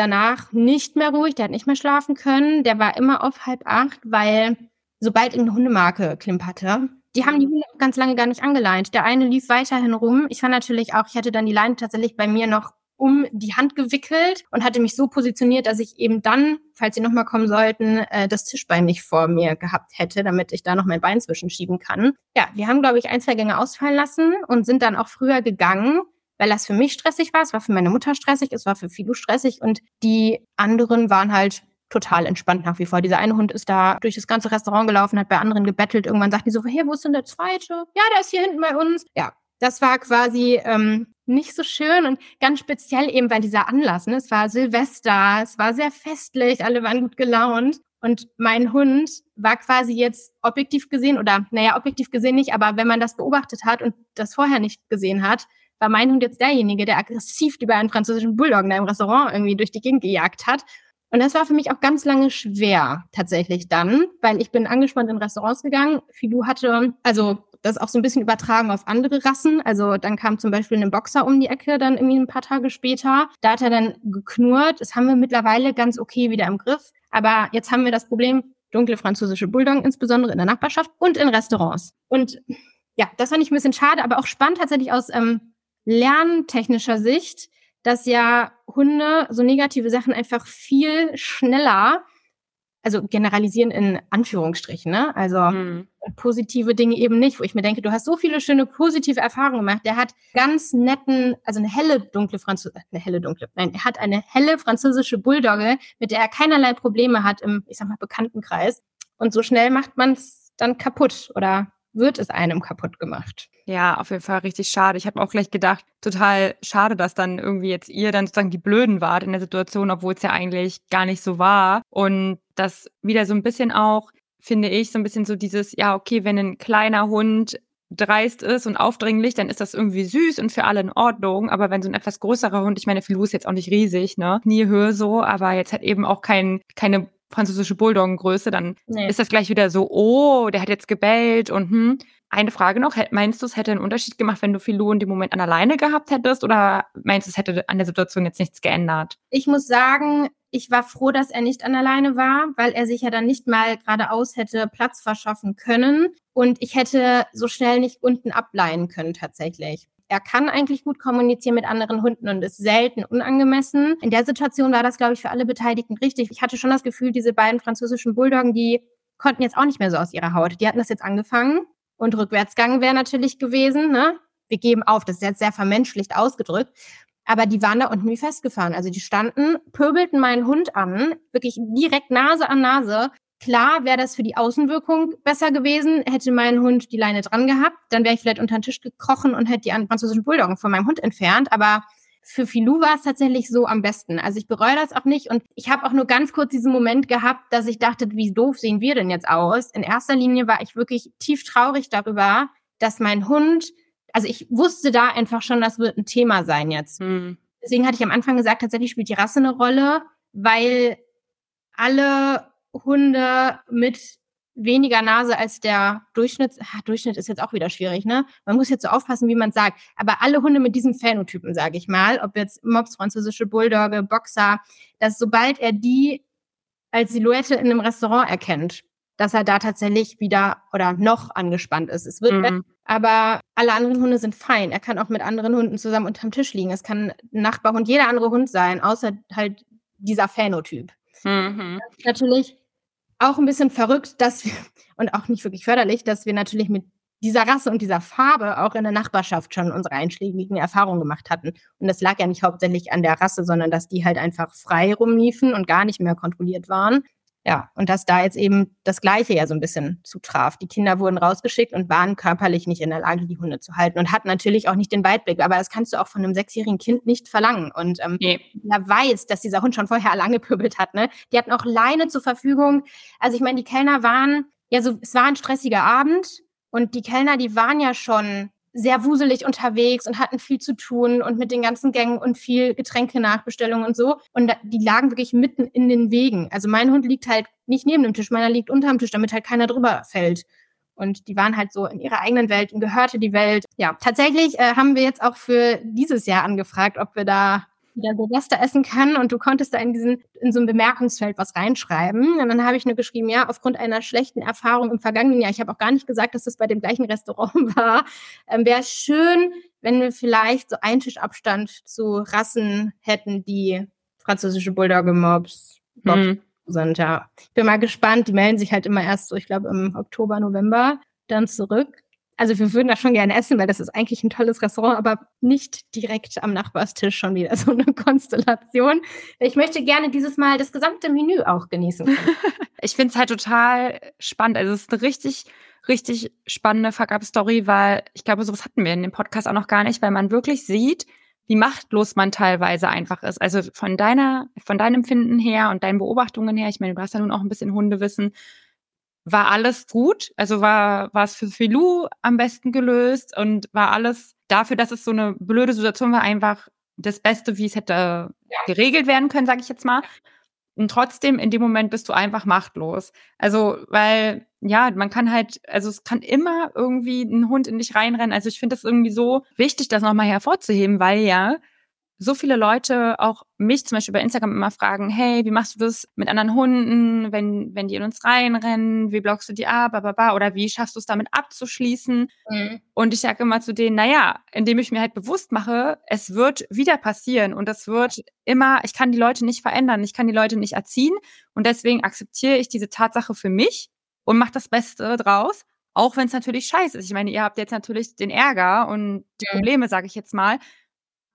danach nicht mehr ruhig, der hat nicht mehr schlafen können. Der war immer auf halb acht, weil sobald irgendeine Hundemarke klimperte, die haben die Hunde ganz lange gar nicht angeleint. Der eine lief weiterhin rum. Ich war natürlich auch, ich hatte dann die Leine tatsächlich bei mir noch um die Hand gewickelt und hatte mich so positioniert, dass ich eben dann, falls sie nochmal kommen sollten, äh, das Tischbein nicht vor mir gehabt hätte, damit ich da noch mein Bein zwischenschieben kann. Ja, wir haben, glaube ich, ein, zwei Gänge ausfallen lassen und sind dann auch früher gegangen, weil das für mich stressig war, es war für meine Mutter stressig, es war für Filu stressig und die anderen waren halt total entspannt nach wie vor. Dieser eine Hund ist da durch das ganze Restaurant gelaufen, hat bei anderen gebettelt. Irgendwann sagt die so, hey, wo ist denn der zweite? Ja, der ist hier hinten bei uns. Ja, das war quasi ähm, nicht so schön und ganz speziell eben bei dieser Anlass. Ne? Es war Silvester, es war sehr festlich, alle waren gut gelaunt. Und mein Hund war quasi jetzt objektiv gesehen, oder naja, objektiv gesehen nicht, aber wenn man das beobachtet hat und das vorher nicht gesehen hat, war mein Hund jetzt derjenige, der aggressiv über einen französischen Bulldoggen da im Restaurant irgendwie durch die Gegend gejagt hat. Und das war für mich auch ganz lange schwer tatsächlich dann, weil ich bin angespannt in Restaurants gegangen. Filou hatte, also das auch so ein bisschen übertragen auf andere Rassen. Also dann kam zum Beispiel ein Boxer um die Ecke, dann irgendwie ein paar Tage später. Da hat er dann geknurrt. Das haben wir mittlerweile ganz okay wieder im Griff. Aber jetzt haben wir das Problem, dunkle französische Bulldoggen, insbesondere in der Nachbarschaft und in Restaurants. Und ja, das fand ich ein bisschen schade, aber auch spannend tatsächlich aus ähm, lerntechnischer Sicht, dass ja Hunde so negative Sachen einfach viel schneller, also generalisieren in Anführungsstrichen, ne? Also mhm. positive Dinge eben nicht, wo ich mir denke, du hast so viele schöne positive Erfahrungen gemacht. Der hat ganz netten, also eine helle dunkle Französische, äh, eine helle dunkle, nein, er hat eine helle französische Bulldogge, mit der er keinerlei Probleme hat im, ich sag mal, Bekanntenkreis. Und so schnell macht man es dann kaputt oder wird es einem kaputt gemacht. Ja, auf jeden Fall richtig schade. Ich habe auch gleich gedacht, total schade, dass dann irgendwie jetzt ihr dann sozusagen die Blöden wart in der Situation, obwohl es ja eigentlich gar nicht so war. Und das wieder so ein bisschen auch, finde ich, so ein bisschen so dieses, ja, okay, wenn ein kleiner Hund dreist ist und aufdringlich, dann ist das irgendwie süß und für alle in Ordnung. Aber wenn so ein etwas größerer Hund, ich meine, Filou ist jetzt auch nicht riesig, ne? Nie Höhe so, aber jetzt hat eben auch kein, keine französische Bulldoggengröße, dann nee. ist das gleich wieder so, oh, der hat jetzt gebellt und hm. Eine Frage noch, meinst du, es hätte einen Unterschied gemacht, wenn du Filou in dem Moment an alleine gehabt hättest oder meinst du, es hätte an der Situation jetzt nichts geändert? Ich muss sagen, ich war froh, dass er nicht an alleine war, weil er sich ja dann nicht mal geradeaus hätte Platz verschaffen können und ich hätte so schnell nicht unten ableihen können tatsächlich. er kann eigentlich gut kommunizieren mit anderen Hunden und ist selten unangemessen. In der Situation war das, glaube ich, für alle Beteiligten richtig. Ich hatte schon das Gefühl, diese beiden französischen Bulldoggen, die konnten jetzt auch nicht mehr so aus ihrer Haut. Die hatten das jetzt angefangen und Rückwärtsgang wäre natürlich gewesen. Ne? Wir geben auf, das ist jetzt sehr vermenschlicht ausgedrückt. Aber die waren da unten wie festgefahren. Also die standen, pöbelten meinen Hund an, wirklich direkt Nase an Nase. Klar wäre das für die Außenwirkung besser gewesen, hätte mein Hund die Leine dran gehabt, dann wäre ich vielleicht unter den Tisch gekrochen und hätte die französischen Bulldoggen von meinem Hund entfernt. Aber für Filou war es tatsächlich so am besten. Also ich bereue das auch nicht und ich habe auch nur ganz kurz diesen Moment gehabt, dass ich dachte, wie doof sehen wir denn jetzt aus? In erster Linie war ich wirklich tief traurig darüber, dass mein Hund, also ich wusste da einfach schon, das wird ein Thema sein jetzt. Hm. Deswegen hatte ich am Anfang gesagt, tatsächlich spielt die Rasse eine Rolle, weil alle Hunde mit weniger Nase als der Durchschnitt. Ach, Durchschnitt ist jetzt auch wieder schwierig, ne? Man muss jetzt so aufpassen, wie man sagt. Aber alle Hunde mit diesem Phänotypen, sage ich mal, ob jetzt Mops, französische Bulldogge, Boxer, dass sobald er die als Silhouette in einem Restaurant erkennt, dass er da tatsächlich wieder oder noch angespannt ist. Es wird, mhm. aber alle anderen Hunde sind fein. Er kann auch mit anderen Hunden zusammen unterm Tisch liegen. Es kann ein Nachbarhund, jeder andere Hund sein, außer halt dieser Phänotyp. Mhm. natürlich auch ein bisschen verrückt, dass wir, und auch nicht wirklich förderlich, dass wir natürlich mit dieser Rasse und dieser Farbe auch in der Nachbarschaft schon unsere einschlägigen Erfahrungen gemacht hatten. Und das lag ja nicht hauptsächlich an der Rasse, sondern dass die halt einfach frei rumliefen und gar nicht mehr kontrolliert waren. Ja, und dass da jetzt eben das Gleiche ja so ein bisschen zutraf. Die Kinder wurden rausgeschickt und waren körperlich nicht in der Lage, die Hunde zu halten und hatten natürlich auch nicht den Weitblick. Aber das kannst du auch von einem sechsjährigen Kind nicht verlangen. Und ähm, nee. er weiß, dass dieser Hund schon vorher lange pöbelt hat. Ne? Die hatten auch Leine zur Verfügung. Also ich meine, die Kellner waren, ja, so, es war ein stressiger Abend und die Kellner, die waren ja schon sehr wuselig unterwegs und hatten viel zu tun und mit den ganzen Gängen und viel Getränke-Nachbestellungen und so. Und die lagen wirklich mitten in den Wegen. Also mein Hund liegt halt nicht neben dem Tisch, meiner liegt unterm Tisch, damit halt keiner drüber fällt. Und die waren halt so in ihrer eigenen Welt und gehörte die Welt. Ja, tatsächlich äh, haben wir jetzt auch für dieses Jahr angefragt, ob wir da wieder Silvester essen kann und du konntest da in diesen in so ein Bemerkungsfeld was reinschreiben und dann habe ich nur geschrieben, ja, aufgrund einer schlechten Erfahrung im vergangenen Jahr, ich habe auch gar nicht gesagt, dass das bei dem gleichen Restaurant war, ähm, wäre es schön, wenn wir vielleicht so einen Tischabstand zu Rassen hätten, die französische Bulldogge Mobs, Mobs hm. sind, ja. Ich bin mal gespannt, die melden sich halt immer erst so, ich glaube im Oktober, November dann zurück. Also wir würden da schon gerne essen, weil das ist eigentlich ein tolles Restaurant, aber nicht direkt am Nachbarstisch schon wieder so eine Konstellation. Ich möchte gerne dieses Mal das gesamte Menü auch genießen. ich finde es halt total spannend. Also es ist eine richtig, richtig spannende Fuck-Up-Story, weil ich glaube, sowas hatten wir in dem Podcast auch noch gar nicht, weil man wirklich sieht, wie machtlos man teilweise einfach ist. Also von deiner, von deinem Finden her und deinen Beobachtungen her, ich meine, du hast ja nun auch ein bisschen Hundewissen, war alles gut. Also war, war es für Filou am besten gelöst und war alles dafür, dass es so eine blöde Situation war, einfach das Beste, wie es hätte geregelt werden können, sage ich jetzt mal. Und trotzdem, in dem Moment bist du einfach machtlos. Also, weil, ja, man kann halt, also es kann immer irgendwie ein Hund in dich reinrennen. Also ich finde das irgendwie so wichtig, das nochmal hervorzuheben, weil ja so viele Leute auch mich zum Beispiel bei Instagram immer fragen, hey, wie machst du das mit anderen Hunden, wenn, wenn die in uns reinrennen, wie blockst du die ab, bababa, oder wie schaffst du es damit abzuschließen? Mhm. Und ich sage immer zu denen, naja, indem ich mir halt bewusst mache, es wird wieder passieren und es wird immer, ich kann die Leute nicht verändern, ich kann die Leute nicht erziehen und deswegen akzeptiere ich diese Tatsache für mich und mache das Beste draus. Auch wenn es natürlich scheiße ist. Ich meine, ihr habt jetzt natürlich den Ärger und die. Probleme, sage ich jetzt mal.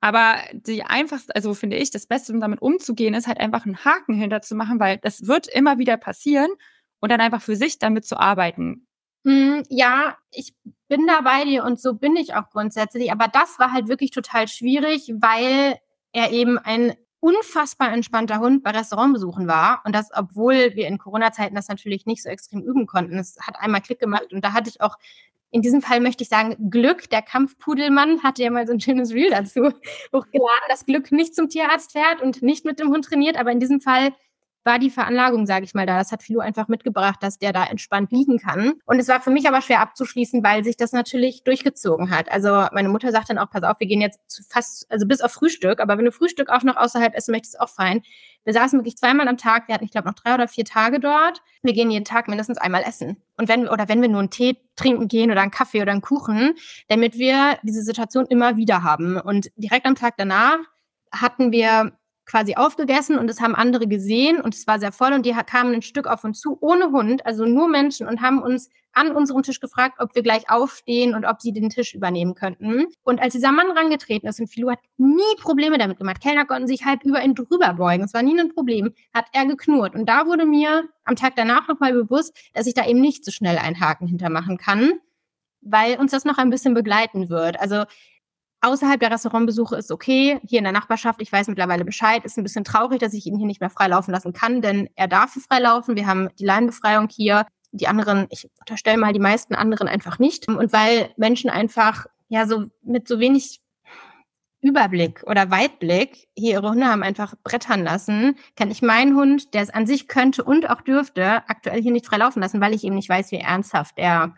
Aber die einfachste, also finde ich, das Beste, um damit umzugehen, ist halt einfach einen Haken hinter zu machen, weil das wird immer wieder passieren und dann einfach für sich damit zu arbeiten. Hm, ja, ich bin da bei dir und so bin ich auch grundsätzlich. Aber das war halt wirklich total schwierig, weil er eben ein unfassbar entspannter Hund bei Restaurantbesuchen war. Und das, obwohl wir in Corona-Zeiten das natürlich nicht so extrem üben konnten. Es hat einmal Klick gemacht und da hatte ich auch in diesem Fall möchte ich sagen, Glück, der Kampfpudelmann hatte ja mal so ein schönes Reel dazu hochgeladen, dass Glück nicht zum Tierarzt fährt und nicht mit dem Hund trainiert, aber in diesem Fall war die Veranlagung, sage ich mal, da. Das hat Philo einfach mitgebracht, dass der da entspannt liegen kann. Und es war für mich aber schwer abzuschließen, weil sich das natürlich durchgezogen hat. Also meine Mutter sagt dann auch, pass auf, wir gehen jetzt fast, also bis auf Frühstück, aber wenn du Frühstück auch noch außerhalb essen möchtest, auch fein. Wir saßen wirklich zweimal am Tag, wir hatten, ich glaube, noch drei oder vier Tage dort. Wir gehen jeden Tag mindestens einmal essen. Und wenn, oder wenn wir nur einen Tee trinken gehen oder einen Kaffee oder einen Kuchen, damit wir diese Situation immer wieder haben. Und direkt am Tag danach hatten wir quasi aufgegessen und es haben andere gesehen und es war sehr voll und die kamen ein Stück auf uns zu, ohne Hund, also nur Menschen und haben uns an unserem Tisch gefragt, ob wir gleich aufstehen und ob sie den Tisch übernehmen könnten. Und als dieser Mann rangetreten ist und Philo hat nie Probleme damit gemacht, Kellner konnten sich halb über ihn drüber beugen, es war nie ein Problem, hat er geknurrt. Und da wurde mir am Tag danach nochmal bewusst, dass ich da eben nicht so schnell einen Haken hintermachen kann, weil uns das noch ein bisschen begleiten wird. Also außerhalb der Restaurantbesuche ist okay. Hier in der Nachbarschaft, ich weiß mittlerweile Bescheid, ist ein bisschen traurig, dass ich ihn hier nicht mehr frei laufen lassen kann, denn er darf hier frei laufen. Wir haben die Leinbefreiung hier. Die anderen, ich unterstelle mal die meisten anderen einfach nicht. Und weil Menschen einfach ja so mit so wenig Überblick oder Weitblick hier ihre Hunde haben einfach brettern lassen, kann ich meinen Hund, der es an sich könnte und auch dürfte, aktuell hier nicht frei laufen lassen, weil ich eben nicht weiß, wie ernsthaft er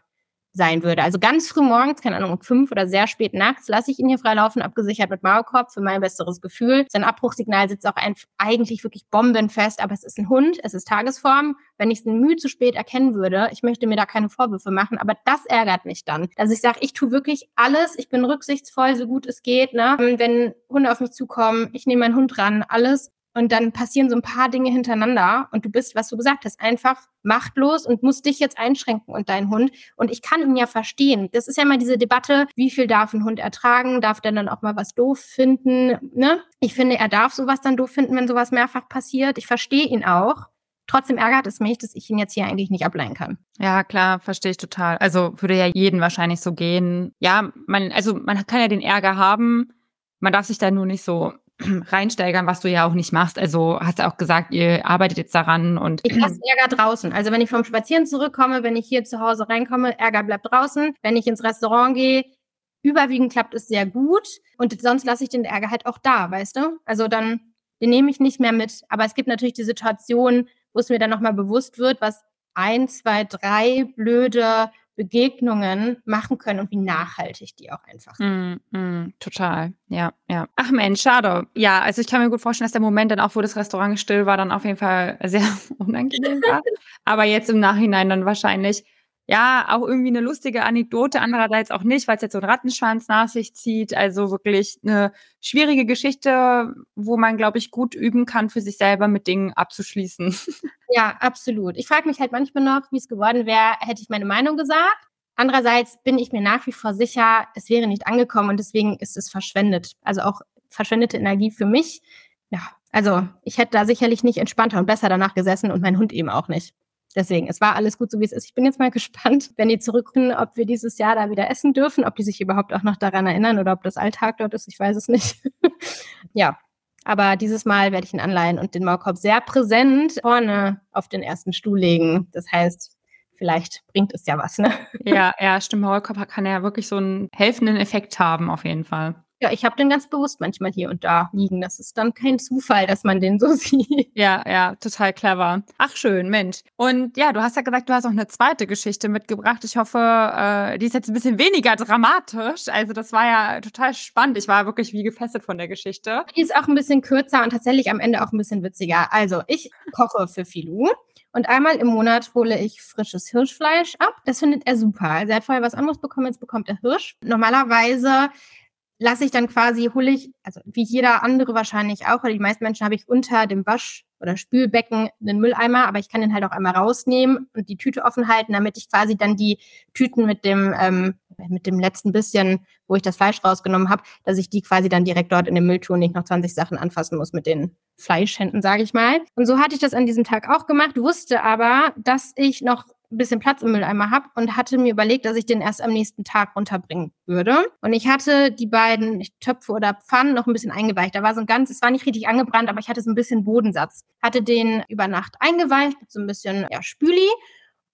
sein würde. Also ganz früh morgens, keine Ahnung, um fünf oder sehr spät nachts, lasse ich ihn hier freilaufen, abgesichert mit Maulkorb für mein besseres Gefühl. Sein Abbruchsignal sitzt auch ein, eigentlich wirklich bombenfest, aber es ist ein Hund, es ist Tagesform. Wenn ich es Mühe zu spät erkennen würde, ich möchte mir da keine Vorwürfe machen, aber das ärgert mich dann. Also ich sage, ich tue wirklich alles, ich bin rücksichtsvoll, so gut es geht. Ne? Wenn Hunde auf mich zukommen, ich nehme meinen Hund ran, alles. Und dann passieren so ein paar Dinge hintereinander und du bist, was du gesagt hast, einfach machtlos und musst dich jetzt einschränken und dein Hund. Und ich kann ihn ja verstehen. Das ist ja immer diese Debatte, wie viel darf ein Hund ertragen? Darf der dann auch mal was doof finden? Ne? Ich finde, er darf sowas dann doof finden, wenn sowas mehrfach passiert. Ich verstehe ihn auch. Trotzdem ärgert es mich, dass ich ihn jetzt hier eigentlich nicht ableihen kann. Ja, klar, verstehe ich total. Also würde ja jeden wahrscheinlich so gehen. Ja, man, also man kann ja den Ärger haben. Man darf sich da nur nicht so reinsteigern, was du ja auch nicht machst. Also hast du auch gesagt, ihr arbeitet jetzt daran und. Ich lasse Ärger draußen. Also wenn ich vom Spazieren zurückkomme, wenn ich hier zu Hause reinkomme, Ärger bleibt draußen. Wenn ich ins Restaurant gehe, überwiegend klappt es sehr gut. Und sonst lasse ich den Ärger halt auch da, weißt du? Also dann, den nehme ich nicht mehr mit. Aber es gibt natürlich die Situation, wo es mir dann nochmal bewusst wird, was ein, zwei, drei blöde Begegnungen machen können und wie nachhaltig die auch einfach sind. Mm, mm, total, ja, ja. Ach Mensch, schade. Ja, also ich kann mir gut vorstellen, dass der Moment dann auch, wo das Restaurant still war, dann auf jeden Fall sehr unangenehm war. Aber jetzt im Nachhinein dann wahrscheinlich ja, auch irgendwie eine lustige Anekdote, andererseits auch nicht, weil es jetzt so einen Rattenschwanz nach sich zieht. Also wirklich eine schwierige Geschichte, wo man, glaube ich, gut üben kann, für sich selber mit Dingen abzuschließen. Ja, absolut. Ich frage mich halt manchmal noch, wie es geworden wäre, hätte ich meine Meinung gesagt. Andererseits bin ich mir nach wie vor sicher, es wäre nicht angekommen und deswegen ist es verschwendet. Also auch verschwendete Energie für mich. Ja, also ich hätte da sicherlich nicht entspannter und besser danach gesessen und mein Hund eben auch nicht. Deswegen, es war alles gut, so wie es ist. Ich bin jetzt mal gespannt, wenn die zurückkommen, ob wir dieses Jahr da wieder essen dürfen, ob die sich überhaupt auch noch daran erinnern oder ob das Alltag dort ist. Ich weiß es nicht. ja, aber dieses Mal werde ich ihn anleihen und den Maulkorb sehr präsent vorne auf den ersten Stuhl legen. Das heißt, vielleicht bringt es ja was, ne? Ja, ja, stimmt. Maulkorb kann ja wirklich so einen helfenden Effekt haben, auf jeden Fall. Ja, ich habe den ganz bewusst manchmal hier und da liegen. Das ist dann kein Zufall, dass man den so sieht. Ja, ja, total clever. Ach schön, Mensch. Und ja, du hast ja gesagt, du hast auch eine zweite Geschichte mitgebracht. Ich hoffe, äh, die ist jetzt ein bisschen weniger dramatisch. Also das war ja total spannend. Ich war wirklich wie gefesselt von der Geschichte. Die ist auch ein bisschen kürzer und tatsächlich am Ende auch ein bisschen witziger. Also ich koche für Filou. Und einmal im Monat hole ich frisches Hirschfleisch ab. Das findet er super. Also er hat vorher was anderes bekommen, jetzt bekommt er Hirsch. Normalerweise lasse ich dann quasi, hole ich, also wie jeder andere wahrscheinlich auch, oder die meisten Menschen habe ich unter dem Wasch- oder Spülbecken einen Mülleimer, aber ich kann den halt auch einmal rausnehmen und die Tüte offen halten, damit ich quasi dann die Tüten mit dem, ähm, mit dem letzten bisschen, wo ich das Fleisch rausgenommen habe, dass ich die quasi dann direkt dort in den Müll tue und nicht noch 20 Sachen anfassen muss mit den Fleischhänden, sage ich mal. Und so hatte ich das an diesem Tag auch gemacht, wusste aber, dass ich noch ein bisschen Platz im Mülleimer habe und hatte mir überlegt, dass ich den erst am nächsten Tag runterbringen würde. Und ich hatte die beiden Töpfe oder Pfannen noch ein bisschen eingeweicht. Da war so ein ganz, es war nicht richtig angebrannt, aber ich hatte so ein bisschen Bodensatz. Hatte den über Nacht eingeweicht so ein bisschen ja, Spüli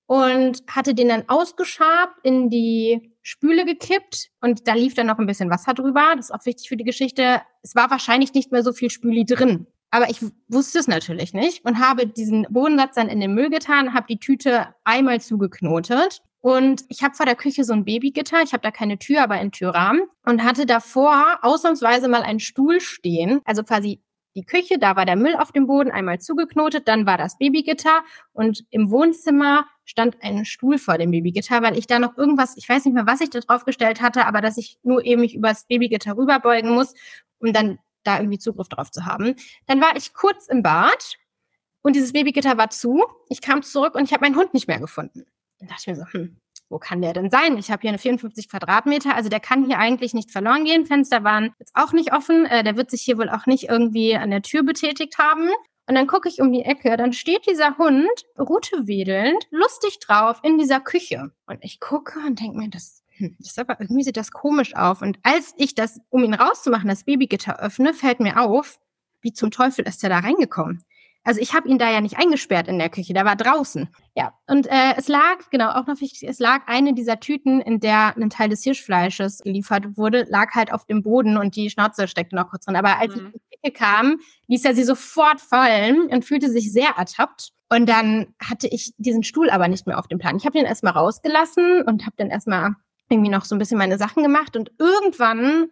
und hatte den dann ausgeschabt in die Spüle gekippt und da lief dann noch ein bisschen Wasser drüber. Das ist auch wichtig für die Geschichte. Es war wahrscheinlich nicht mehr so viel Spüli drin. Aber ich wusste es natürlich nicht und habe diesen Bodensatz dann in den Müll getan, habe die Tüte einmal zugeknotet und ich habe vor der Küche so ein Babygitter. Ich habe da keine Tür, aber einen Türrahmen und hatte davor ausnahmsweise mal einen Stuhl stehen, also quasi die Küche, da war der Müll auf dem Boden einmal zugeknotet, dann war das Babygitter und im Wohnzimmer stand ein Stuhl vor dem Babygitter, weil ich da noch irgendwas, ich weiß nicht mehr, was ich da drauf gestellt hatte, aber dass ich nur eben mich übers Babygitter rüberbeugen muss, um dann da irgendwie Zugriff drauf zu haben. Dann war ich kurz im Bad und dieses Babygitter war zu. Ich kam zurück und ich habe meinen Hund nicht mehr gefunden. Dann dachte ich mir so, hm, wo kann der denn sein? Ich habe hier eine 54 Quadratmeter, also der kann hier eigentlich nicht verloren gehen. Fenster waren jetzt auch nicht offen. Äh, der wird sich hier wohl auch nicht irgendwie an der Tür betätigt haben. Und dann gucke ich um die Ecke, dann steht dieser Hund, Rute wedelnd, lustig drauf in dieser Küche. Und ich gucke und denke mir, das, hm, das ist aber irgendwie sieht das komisch auf. Und als ich das, um ihn rauszumachen, das Babygitter öffne, fällt mir auf, wie zum Teufel ist der da reingekommen? Also ich habe ihn da ja nicht eingesperrt in der Küche, der war draußen. Ja, und äh, es lag, genau, auch noch wichtig, es lag eine dieser Tüten, in der ein Teil des Hirschfleisches geliefert wurde, lag halt auf dem Boden und die Schnauze steckte noch kurz drin. Aber als mhm. ich in die Küche kam, ließ er sie sofort fallen und fühlte sich sehr ertappt. Und dann hatte ich diesen Stuhl aber nicht mehr auf dem Plan. Ich habe den erstmal rausgelassen und habe dann erstmal irgendwie noch so ein bisschen meine Sachen gemacht und irgendwann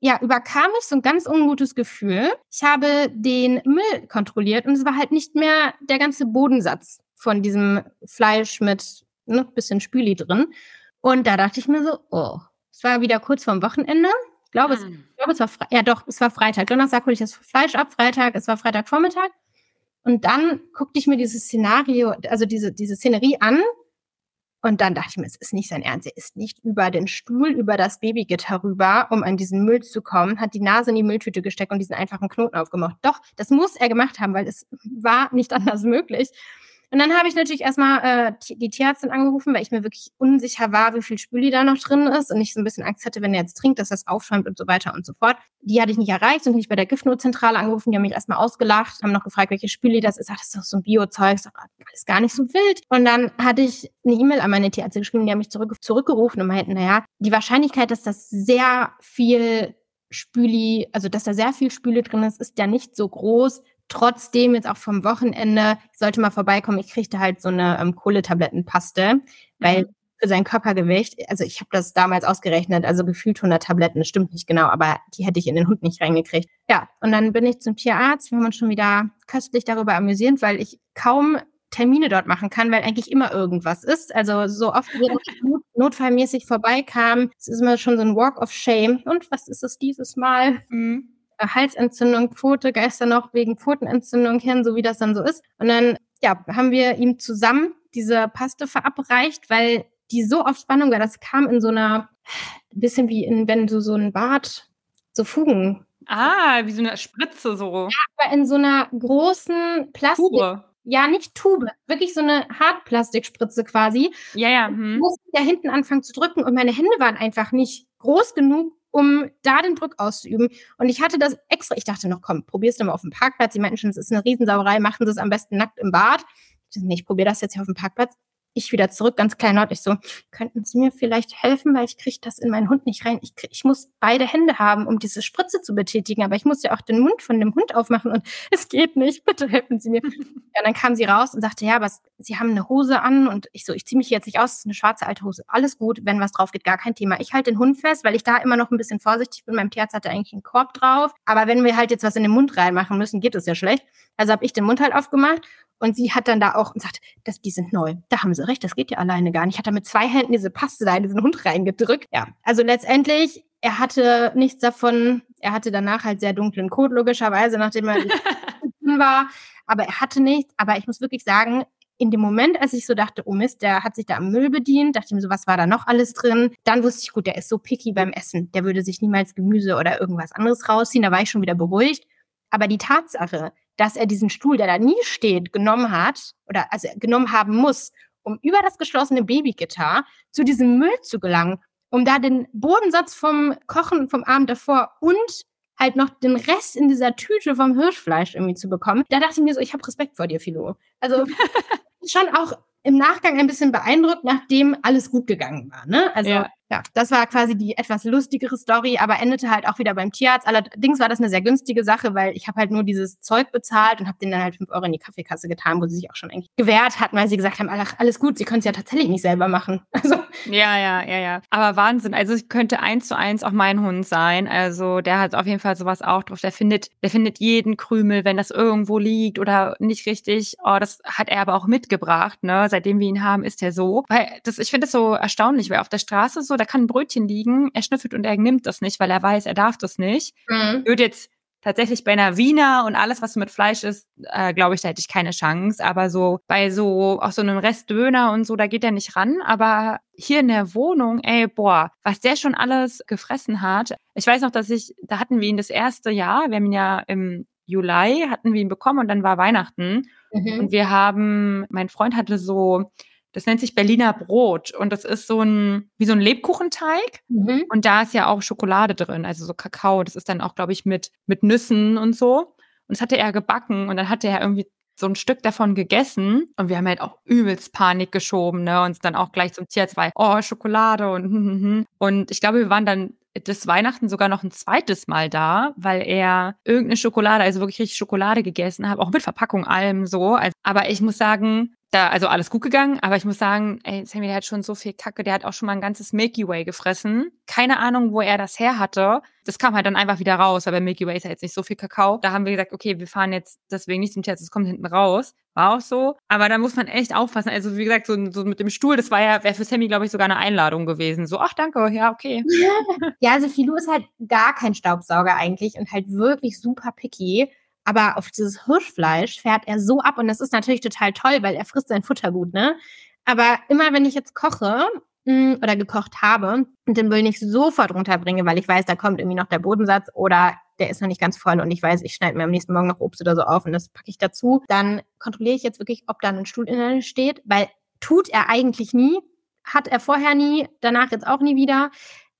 ja, überkam mich so ein ganz ungutes Gefühl. Ich habe den Müll kontrolliert und es war halt nicht mehr der ganze Bodensatz von diesem Fleisch mit ne, bisschen Spüli drin. Und da dachte ich mir so, oh, es war wieder kurz vorm Wochenende. Ich glaube, hm. es, ich glaube, es war Fre ja doch, es war Freitag. Donnerstag holte ich das Fleisch ab, Freitag, es war Freitagvormittag. Und dann guckte ich mir dieses Szenario, also diese, diese Szenerie an und dann dachte ich mir, es ist nicht sein Ernst. Er ist nicht über den Stuhl, über das Babygitter rüber, um an diesen Müll zu kommen, hat die Nase in die Mülltüte gesteckt und diesen einfachen Knoten aufgemacht. Doch, das muss er gemacht haben, weil es war nicht anders möglich. Und dann habe ich natürlich erstmal äh, die Tierärztin angerufen, weil ich mir wirklich unsicher war, wie viel Spüli da noch drin ist und ich so ein bisschen Angst hatte, wenn er jetzt trinkt, dass das aufschäumt und so weiter und so fort. Die hatte ich nicht erreicht und nicht bei der Giftnotzentrale angerufen. Die haben mich erstmal ausgelacht, haben noch gefragt, welche Spüli das ist. Ach, das ist doch so ein Biozeug. Das ist gar nicht so wild. Und dann hatte ich eine E-Mail an meine Tierärztin geschrieben, die haben mich zurück, zurückgerufen und meinten, naja, die Wahrscheinlichkeit, dass das sehr viel Spüli, also dass da sehr viel Spüle drin ist, ist ja nicht so groß, trotzdem jetzt auch vom Wochenende, ich sollte mal vorbeikommen, ich kriegte halt so eine ähm, Kohletablettenpaste, weil mhm. für sein Körpergewicht, also ich habe das damals ausgerechnet, also gefühlt 100 Tabletten, das stimmt nicht genau, aber die hätte ich in den Hund nicht reingekriegt. Ja, und dann bin ich zum Tierarzt, wir haben uns schon wieder köstlich darüber amüsiert, weil ich kaum Termine dort machen kann, weil eigentlich immer irgendwas ist. Also so oft, wie Not notfallmäßig vorbeikam, es ist immer schon so ein Walk of Shame. Und was ist es dieses Mal? Mhm. Halsentzündung, Pfote, Geister noch wegen Pfotenentzündung hin, so wie das dann so ist. Und dann, ja, haben wir ihm zusammen diese Paste verabreicht, weil die so auf Spannung war, das kam in so einer, bisschen wie in, wenn du so ein Bad, so Fugen. Ah, wie so eine Spritze so. Ja, aber in so einer großen Plastik. Tube. Ja, nicht Tube, wirklich so eine Hartplastikspritze quasi. Ja, ja. Hm. Ich musste da hinten anfangen zu drücken und meine Hände waren einfach nicht groß genug, um da den Druck auszuüben. Und ich hatte das extra, ich dachte noch, komm, probier's doch mal auf dem Parkplatz. Die meinten schon, es ist eine Riesensauerei, machen Sie es am besten nackt im Bad. Ich probiere das jetzt hier auf dem Parkplatz ich wieder zurück, ganz kleinlaut. Ich so, könnten Sie mir vielleicht helfen, weil ich kriege das in meinen Hund nicht rein. Ich, krieg, ich muss beide Hände haben, um diese Spritze zu betätigen, aber ich muss ja auch den Mund von dem Hund aufmachen und es geht nicht. Bitte helfen Sie mir. ja, dann kam sie raus und sagte, ja, aber Sie haben eine Hose an und ich so, ich ziehe mich jetzt nicht aus, das ist eine schwarze alte Hose. Alles gut, wenn was drauf geht, gar kein Thema. Ich halte den Hund fest, weil ich da immer noch ein bisschen vorsichtig bin. Mein Tierarzt hatte eigentlich einen Korb drauf, aber wenn wir halt jetzt was in den Mund reinmachen müssen, geht es ja schlecht. Also habe ich den Mund halt aufgemacht und sie hat dann da auch und sagt, das, die sind neu. Da haben sie recht, das geht ja alleine gar nicht. Hat da mit zwei Händen diese Paste da in diesen Hund reingedrückt. Ja, also letztendlich, er hatte nichts davon. Er hatte danach halt sehr dunklen Kot, logischerweise, nachdem er war. Aber er hatte nichts. Aber ich muss wirklich sagen, in dem Moment, als ich so dachte, oh Mist, der hat sich da am Müll bedient, dachte ich mir so, was war da noch alles drin? Dann wusste ich, gut, der ist so picky beim Essen. Der würde sich niemals Gemüse oder irgendwas anderes rausziehen. Da war ich schon wieder beruhigt. Aber die Tatsache, dass er diesen Stuhl, der da nie steht, genommen hat oder also genommen haben muss, um über das geschlossene Babygitter zu diesem Müll zu gelangen, um da den Bodensatz vom Kochen vom Abend davor und halt noch den Rest in dieser Tüte vom Hirschfleisch irgendwie zu bekommen. Da dachte ich mir so, ich habe Respekt vor dir, Philo. Also schon auch im Nachgang ein bisschen beeindruckt, nachdem alles gut gegangen war. Ne? Also ja. ja. das war quasi die etwas lustigere Story, aber endete halt auch wieder beim Tierarzt. Allerdings war das eine sehr günstige Sache, weil ich habe halt nur dieses Zeug bezahlt und habe denen dann halt fünf Euro in die Kaffeekasse getan, wo sie sich auch schon eigentlich gewehrt hatten, weil sie gesagt haben, ach, alles gut, sie können es ja tatsächlich nicht selber machen. Also ja, ja, ja, ja. Aber Wahnsinn. Also es könnte eins zu eins auch mein Hund sein. Also der hat auf jeden Fall sowas auch drauf. Der findet, der findet jeden Krümel, wenn das irgendwo liegt oder nicht richtig. Oh, das hat er aber auch mitgebracht, ne? Seitdem wir ihn haben, ist er so. Weil das, ich finde das so erstaunlich, weil auf der Straße so, da kann ein Brötchen liegen, er schnüffelt und er nimmt das nicht, weil er weiß, er darf das nicht. Mhm. Würde jetzt tatsächlich bei einer Wiener und alles, was mit Fleisch ist, äh, glaube ich, da hätte ich keine Chance. Aber so bei so auch so einem Restdöner und so, da geht er nicht ran. Aber hier in der Wohnung, ey, boah, was der schon alles gefressen hat. Ich weiß noch, dass ich, da hatten wir ihn das erste Jahr, wir haben ihn ja im Juli, hatten wir ihn bekommen und dann war Weihnachten. Mhm. Und wir haben, mein Freund hatte so, das nennt sich Berliner Brot und das ist so ein, wie so ein Lebkuchenteig. Mhm. Und da ist ja auch Schokolade drin, also so Kakao. Das ist dann auch, glaube ich, mit, mit Nüssen und so. Und das hatte er gebacken und dann hatte er irgendwie so ein Stück davon gegessen und wir haben halt auch übelst Panik geschoben, ne, uns dann auch gleich zum Tierarzt, weil, oh, Schokolade und, hm, hm, hm. und ich glaube, wir waren dann das Weihnachten sogar noch ein zweites Mal da, weil er irgendeine Schokolade, also wirklich richtig Schokolade gegessen hat, auch mit Verpackung allem so. Also, aber ich muss sagen, da, also alles gut gegangen, aber ich muss sagen, ey, Sammy, der hat schon so viel Kacke, der hat auch schon mal ein ganzes Milky Way gefressen. Keine Ahnung, wo er das her hatte. Das kam halt dann einfach wieder raus, aber Milky Way ist ja jetzt nicht so viel Kakao. Da haben wir gesagt, okay, wir fahren jetzt deswegen nicht zum Tierarzt, das kommt hinten raus. War auch so. Aber da muss man echt aufpassen. Also, wie gesagt, so, so mit dem Stuhl, das war ja, wäre für Sammy, glaube ich, sogar eine Einladung gewesen. So, ach, danke, ja, okay. ja, also Filou ist halt gar kein Staubsauger eigentlich und halt wirklich super picky. Aber auf dieses Hirschfleisch fährt er so ab und das ist natürlich total toll, weil er frisst sein Futter gut, ne? Aber immer wenn ich jetzt koche hm, oder gekocht habe und den Müll nicht sofort runterbringe, weil ich weiß, da kommt irgendwie noch der Bodensatz oder der ist noch nicht ganz voll und ich weiß, ich schneide mir am nächsten Morgen noch Obst oder so auf und das packe ich dazu, dann kontrolliere ich jetzt wirklich, ob da ein Stuhl innen steht, weil tut er eigentlich nie, hat er vorher nie, danach jetzt auch nie wieder.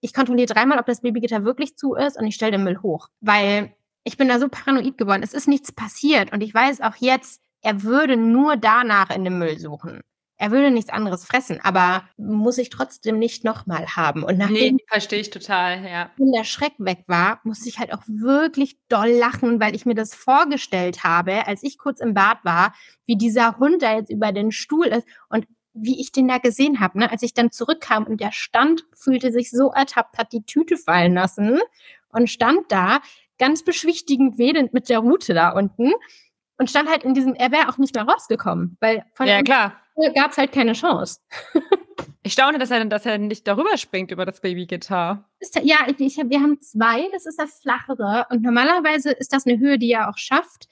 Ich kontrolliere dreimal, ob das Babygitter wirklich zu ist und ich stelle den Müll hoch, weil ich bin da so paranoid geworden. Es ist nichts passiert. Und ich weiß auch jetzt, er würde nur danach in dem Müll suchen. Er würde nichts anderes fressen, aber muss ich trotzdem nicht nochmal haben. Und nachdem nee, verstehe ich total, ja. der Schreck weg war, musste ich halt auch wirklich doll lachen, weil ich mir das vorgestellt habe, als ich kurz im Bad war, wie dieser Hund da jetzt über den Stuhl ist und wie ich den da gesehen habe. Ne? Als ich dann zurückkam und der stand, fühlte sich so ertappt, hat die Tüte fallen lassen und stand da ganz beschwichtigend wedelnd mit der Route da unten und stand halt in diesem, er wäre auch nicht mehr rausgekommen, weil von ja, klar. gab es halt keine Chance. ich staune, dass er, dass er nicht darüber springt über das Babygitarr. Ja, ich, ich, wir haben zwei, das ist das flachere und normalerweise ist das eine Höhe, die er auch schafft,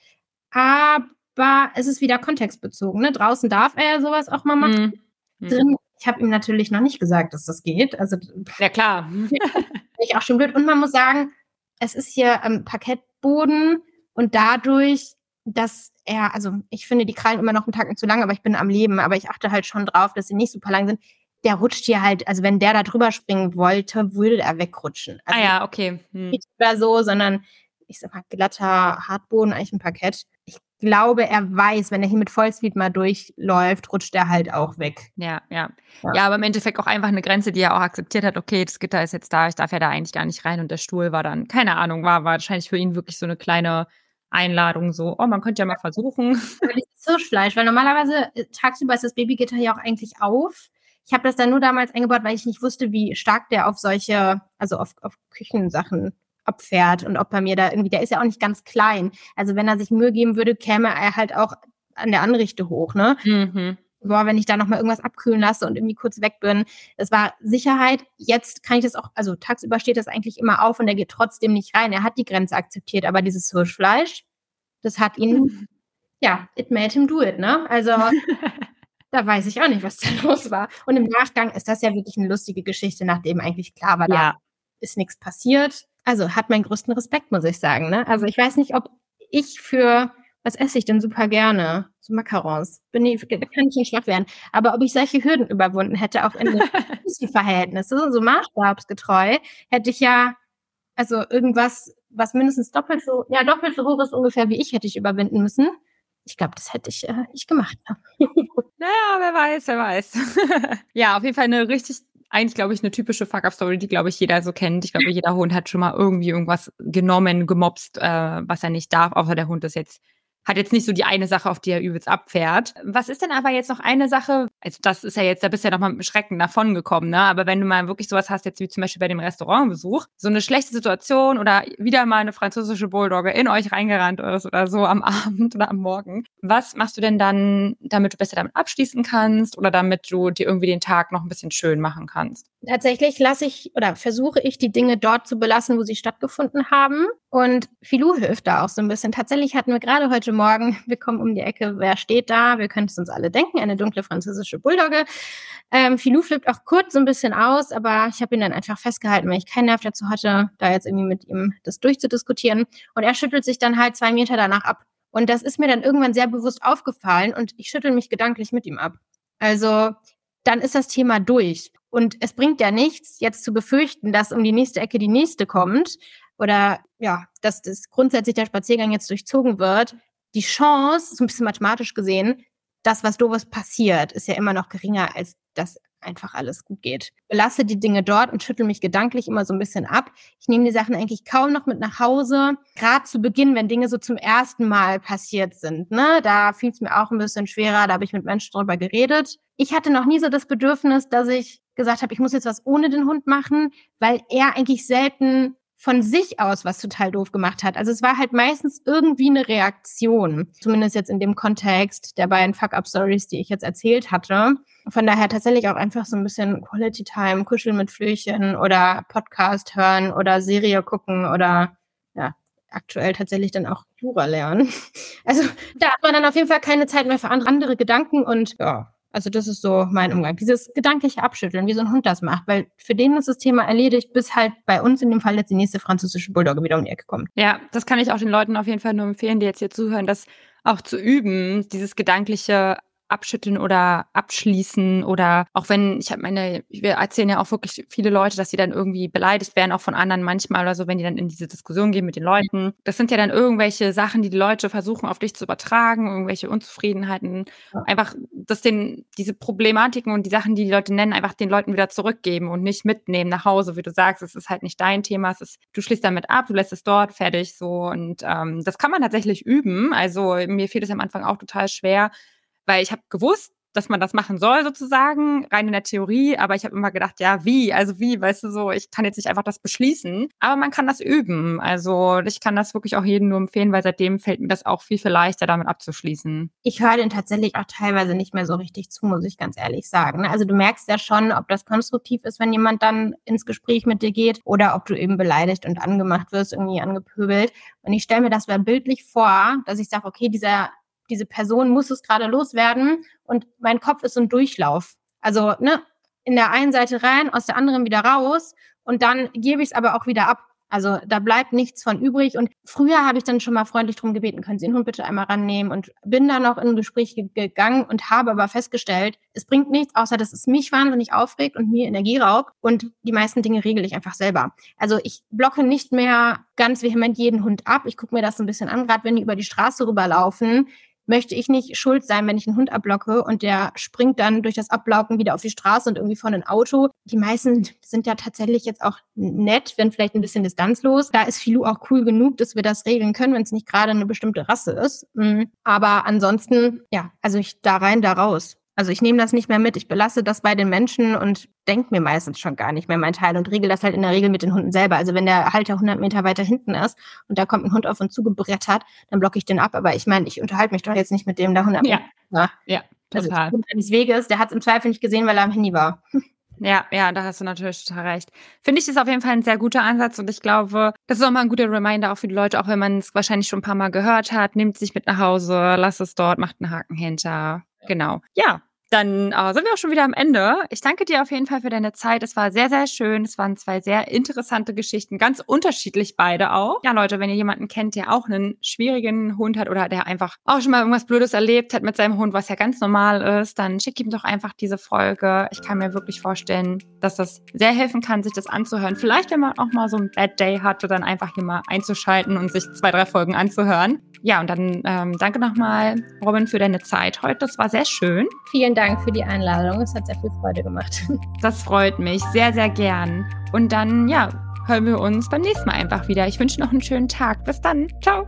aber es ist wieder kontextbezogen. Ne? Draußen darf er sowas auch mal machen. Mhm. Drin, ich habe ihm natürlich noch nicht gesagt, dass das geht. Also, ja, klar. ich auch schon blöd. Und man muss sagen, es ist hier ähm, Parkettboden und dadurch, dass er, also ich finde die Krallen immer noch einen Tag zu lang, aber ich bin am Leben, aber ich achte halt schon drauf, dass sie nicht super lang sind. Der rutscht hier halt, also wenn der da drüber springen wollte, würde er wegrutschen. Also ah ja, okay. Hm. Nicht mehr so, sondern ich sag mal glatter Hartboden, eigentlich ein Parkett. Glaube, er weiß, wenn er hier mit Vollspeed mal durchläuft, rutscht er halt auch weg. Ja, ja, ja. Ja, aber im Endeffekt auch einfach eine Grenze, die er auch akzeptiert hat. Okay, das Gitter ist jetzt da, ich darf ja da eigentlich gar nicht rein und der Stuhl war dann, keine Ahnung, war, war wahrscheinlich für ihn wirklich so eine kleine Einladung, so, oh, man könnte ja mal versuchen. Aber dieses Hirschfleisch, weil normalerweise äh, tagsüber ist das Babygitter ja auch eigentlich auf. Ich habe das dann nur damals eingebaut, weil ich nicht wusste, wie stark der auf solche, also auf, auf Küchensachen abfährt und ob er mir da irgendwie, der ist ja auch nicht ganz klein. Also wenn er sich Mühe geben würde, käme er halt auch an der Anrichte hoch, ne? Mhm. Boah, wenn ich da nochmal irgendwas abkühlen lasse und irgendwie kurz weg bin. Das war Sicherheit. Jetzt kann ich das auch, also tagsüber steht das eigentlich immer auf und er geht trotzdem nicht rein. Er hat die Grenze akzeptiert, aber dieses Hirschfleisch, das hat ihn, mhm. ja, it made him do it, ne? Also, da weiß ich auch nicht, was da los war. Und im Nachgang ist das ja wirklich eine lustige Geschichte, nachdem eigentlich klar war, ja. da ist nichts passiert also hat meinen größten Respekt, muss ich sagen. Ne? Also ich weiß nicht, ob ich für, was esse ich denn super gerne? So Macarons. Bin ich, kann ich nicht schwach werden. Aber ob ich solche Hürden überwunden hätte, auch in den Verhältnissen, so maßstabsgetreu, hätte ich ja, also irgendwas, was mindestens doppelt so, ja, doppelt so hoch ist ungefähr wie ich, hätte ich überwinden müssen. Ich glaube, das hätte ich, äh, ich gemacht. Naja, wer weiß, wer weiß. ja, auf jeden Fall eine richtig eigentlich, glaube ich, eine typische Fuck-Up-Story, die, glaube ich, jeder so kennt. Ich glaube, jeder Hund hat schon mal irgendwie irgendwas genommen, gemobst, äh, was er nicht darf, außer der Hund ist jetzt hat jetzt nicht so die eine Sache, auf die er übelst abfährt. Was ist denn aber jetzt noch eine Sache? Also das ist ja jetzt, da bist du ja noch mal mit Schrecken davon gekommen, ne? Aber wenn du mal wirklich sowas hast, jetzt wie zum Beispiel bei dem Restaurantbesuch, so eine schlechte Situation oder wieder mal eine französische Bulldogge in euch reingerannt ist oder so am Abend oder am Morgen, was machst du denn dann, damit du besser damit abschließen kannst oder damit du dir irgendwie den Tag noch ein bisschen schön machen kannst? Tatsächlich lasse ich oder versuche ich die Dinge dort zu belassen, wo sie stattgefunden haben. Und Filou hilft da auch so ein bisschen. Tatsächlich hatten wir gerade heute Morgen, wir kommen um die Ecke, wer steht da? Wir können es uns alle denken, eine dunkle französische Bulldogge. Ähm, Filou flippt auch kurz so ein bisschen aus, aber ich habe ihn dann einfach festgehalten, weil ich keinen Nerv dazu hatte, da jetzt irgendwie mit ihm das durchzudiskutieren. Und er schüttelt sich dann halt zwei Meter danach ab. Und das ist mir dann irgendwann sehr bewusst aufgefallen und ich schüttel mich gedanklich mit ihm ab. Also dann ist das Thema durch. Und es bringt ja nichts, jetzt zu befürchten, dass um die nächste Ecke die nächste kommt oder ja, dass das grundsätzlich der Spaziergang jetzt durchzogen wird. Die Chance, so ein bisschen mathematisch gesehen, dass was doofes passiert, ist ja immer noch geringer, als dass einfach alles gut geht. Belasse die Dinge dort und schüttel mich gedanklich immer so ein bisschen ab. Ich nehme die Sachen eigentlich kaum noch mit nach Hause. Gerade zu Beginn, wenn Dinge so zum ersten Mal passiert sind, ne, da fiel es mir auch ein bisschen schwerer. Da habe ich mit Menschen drüber geredet. Ich hatte noch nie so das Bedürfnis, dass ich gesagt habe, ich muss jetzt was ohne den Hund machen, weil er eigentlich selten von sich aus was total doof gemacht hat. Also es war halt meistens irgendwie eine Reaktion. Zumindest jetzt in dem Kontext der beiden Fuck-Up-Stories, die ich jetzt erzählt hatte. Von daher tatsächlich auch einfach so ein bisschen Quality Time, Kuscheln mit Flöchen oder Podcast hören oder Serie gucken oder ja, aktuell tatsächlich dann auch Jura lernen. Also da hat man dann auf jeden Fall keine Zeit mehr für andere Gedanken und ja, also das ist so mein Umgang. Dieses gedankliche Abschütteln, wie so ein Hund das macht, weil für den ist das Thema erledigt, bis halt bei uns in dem Fall jetzt die nächste französische Bulldogge wieder um die Ecke kommt. Ja, das kann ich auch den Leuten auf jeden Fall nur empfehlen, die jetzt hier zuhören, das auch zu üben, dieses gedankliche abschütteln oder abschließen oder auch wenn, ich habe meine, wir erzählen ja auch wirklich viele Leute, dass sie dann irgendwie beleidigt werden, auch von anderen manchmal oder so, wenn die dann in diese Diskussion gehen mit den Leuten. Das sind ja dann irgendwelche Sachen, die die Leute versuchen auf dich zu übertragen, irgendwelche Unzufriedenheiten. Einfach, dass den, diese Problematiken und die Sachen, die die Leute nennen, einfach den Leuten wieder zurückgeben und nicht mitnehmen nach Hause, wie du sagst. Es ist halt nicht dein Thema, es ist, du schließt damit ab, du lässt es dort fertig so und ähm, das kann man tatsächlich üben. Also mir fiel es am Anfang auch total schwer, weil ich habe gewusst, dass man das machen soll, sozusagen, rein in der Theorie, aber ich habe immer gedacht, ja, wie? Also wie, weißt du so, ich kann jetzt nicht einfach das beschließen, aber man kann das üben. Also ich kann das wirklich auch jedem nur empfehlen, weil seitdem fällt mir das auch viel, viel leichter, damit abzuschließen. Ich höre den tatsächlich auch teilweise nicht mehr so richtig zu, muss ich ganz ehrlich sagen. Also du merkst ja schon, ob das konstruktiv ist, wenn jemand dann ins Gespräch mit dir geht oder ob du eben beleidigt und angemacht wirst, irgendwie angepöbelt. Und ich stelle mir das mal bildlich vor, dass ich sage, okay, dieser diese Person muss es gerade loswerden und mein Kopf ist so ein Durchlauf. Also, ne, in der einen Seite rein, aus der anderen wieder raus und dann gebe ich es aber auch wieder ab. Also da bleibt nichts von übrig. Und früher habe ich dann schon mal freundlich drum gebeten, können Sie den Hund bitte einmal rannehmen und bin dann noch in ein Gespräch gegangen und habe aber festgestellt, es bringt nichts, außer dass es mich wahnsinnig aufregt und mir Energie raubt. Und die meisten Dinge regle ich einfach selber. Also ich blocke nicht mehr ganz vehement jeden Hund ab. Ich gucke mir das so ein bisschen an, gerade wenn die über die Straße rüberlaufen möchte ich nicht schuld sein, wenn ich einen Hund abblocke und der springt dann durch das Abblocken wieder auf die Straße und irgendwie vor ein Auto. Die meisten sind ja tatsächlich jetzt auch nett, wenn vielleicht ein bisschen distanzlos. Da ist Filou auch cool genug, dass wir das regeln können, wenn es nicht gerade eine bestimmte Rasse ist. Mhm. Aber ansonsten, ja, also ich da rein, da raus. Also ich nehme das nicht mehr mit, ich belasse das bei den Menschen und denke mir meistens schon gar nicht mehr mein Teil und regel das halt in der Regel mit den Hunden selber. Also wenn der Halter 100 Meter weiter hinten ist und da kommt ein Hund auf uns zugebrettert, dann blocke ich den ab. Aber ich meine, ich unterhalte mich doch jetzt nicht mit dem da 100 Meter. Ja, ja, total. Also eines Weges, der hat es im Zweifel nicht gesehen, weil er am Handy war. Ja, ja, da hast du natürlich total recht. Finde ich das auf jeden Fall ein sehr guter Ansatz und ich glaube, das ist auch mal ein guter Reminder auch für die Leute, auch wenn man es wahrscheinlich schon ein paar Mal gehört hat, nimmt sich mit nach Hause, lasst es dort, macht einen Haken hinter. Genau. Ja, dann äh, sind wir auch schon wieder am Ende. Ich danke dir auf jeden Fall für deine Zeit. Es war sehr, sehr schön. Es waren zwei sehr interessante Geschichten, ganz unterschiedlich beide auch. Ja, Leute, wenn ihr jemanden kennt, der auch einen schwierigen Hund hat oder der einfach auch schon mal irgendwas Blödes erlebt hat mit seinem Hund, was ja ganz normal ist, dann schickt ihm doch einfach diese Folge. Ich kann mir wirklich vorstellen, dass das sehr helfen kann, sich das anzuhören. Vielleicht, wenn man auch mal so ein Bad Day hatte, dann einfach hier mal einzuschalten und sich zwei, drei Folgen anzuhören. Ja, und dann ähm, danke nochmal, Robin, für deine Zeit heute. Das war sehr schön. Vielen Dank für die Einladung. Es hat sehr viel Freude gemacht. Das freut mich sehr, sehr gern. Und dann, ja, hören wir uns beim nächsten Mal einfach wieder. Ich wünsche noch einen schönen Tag. Bis dann. Ciao.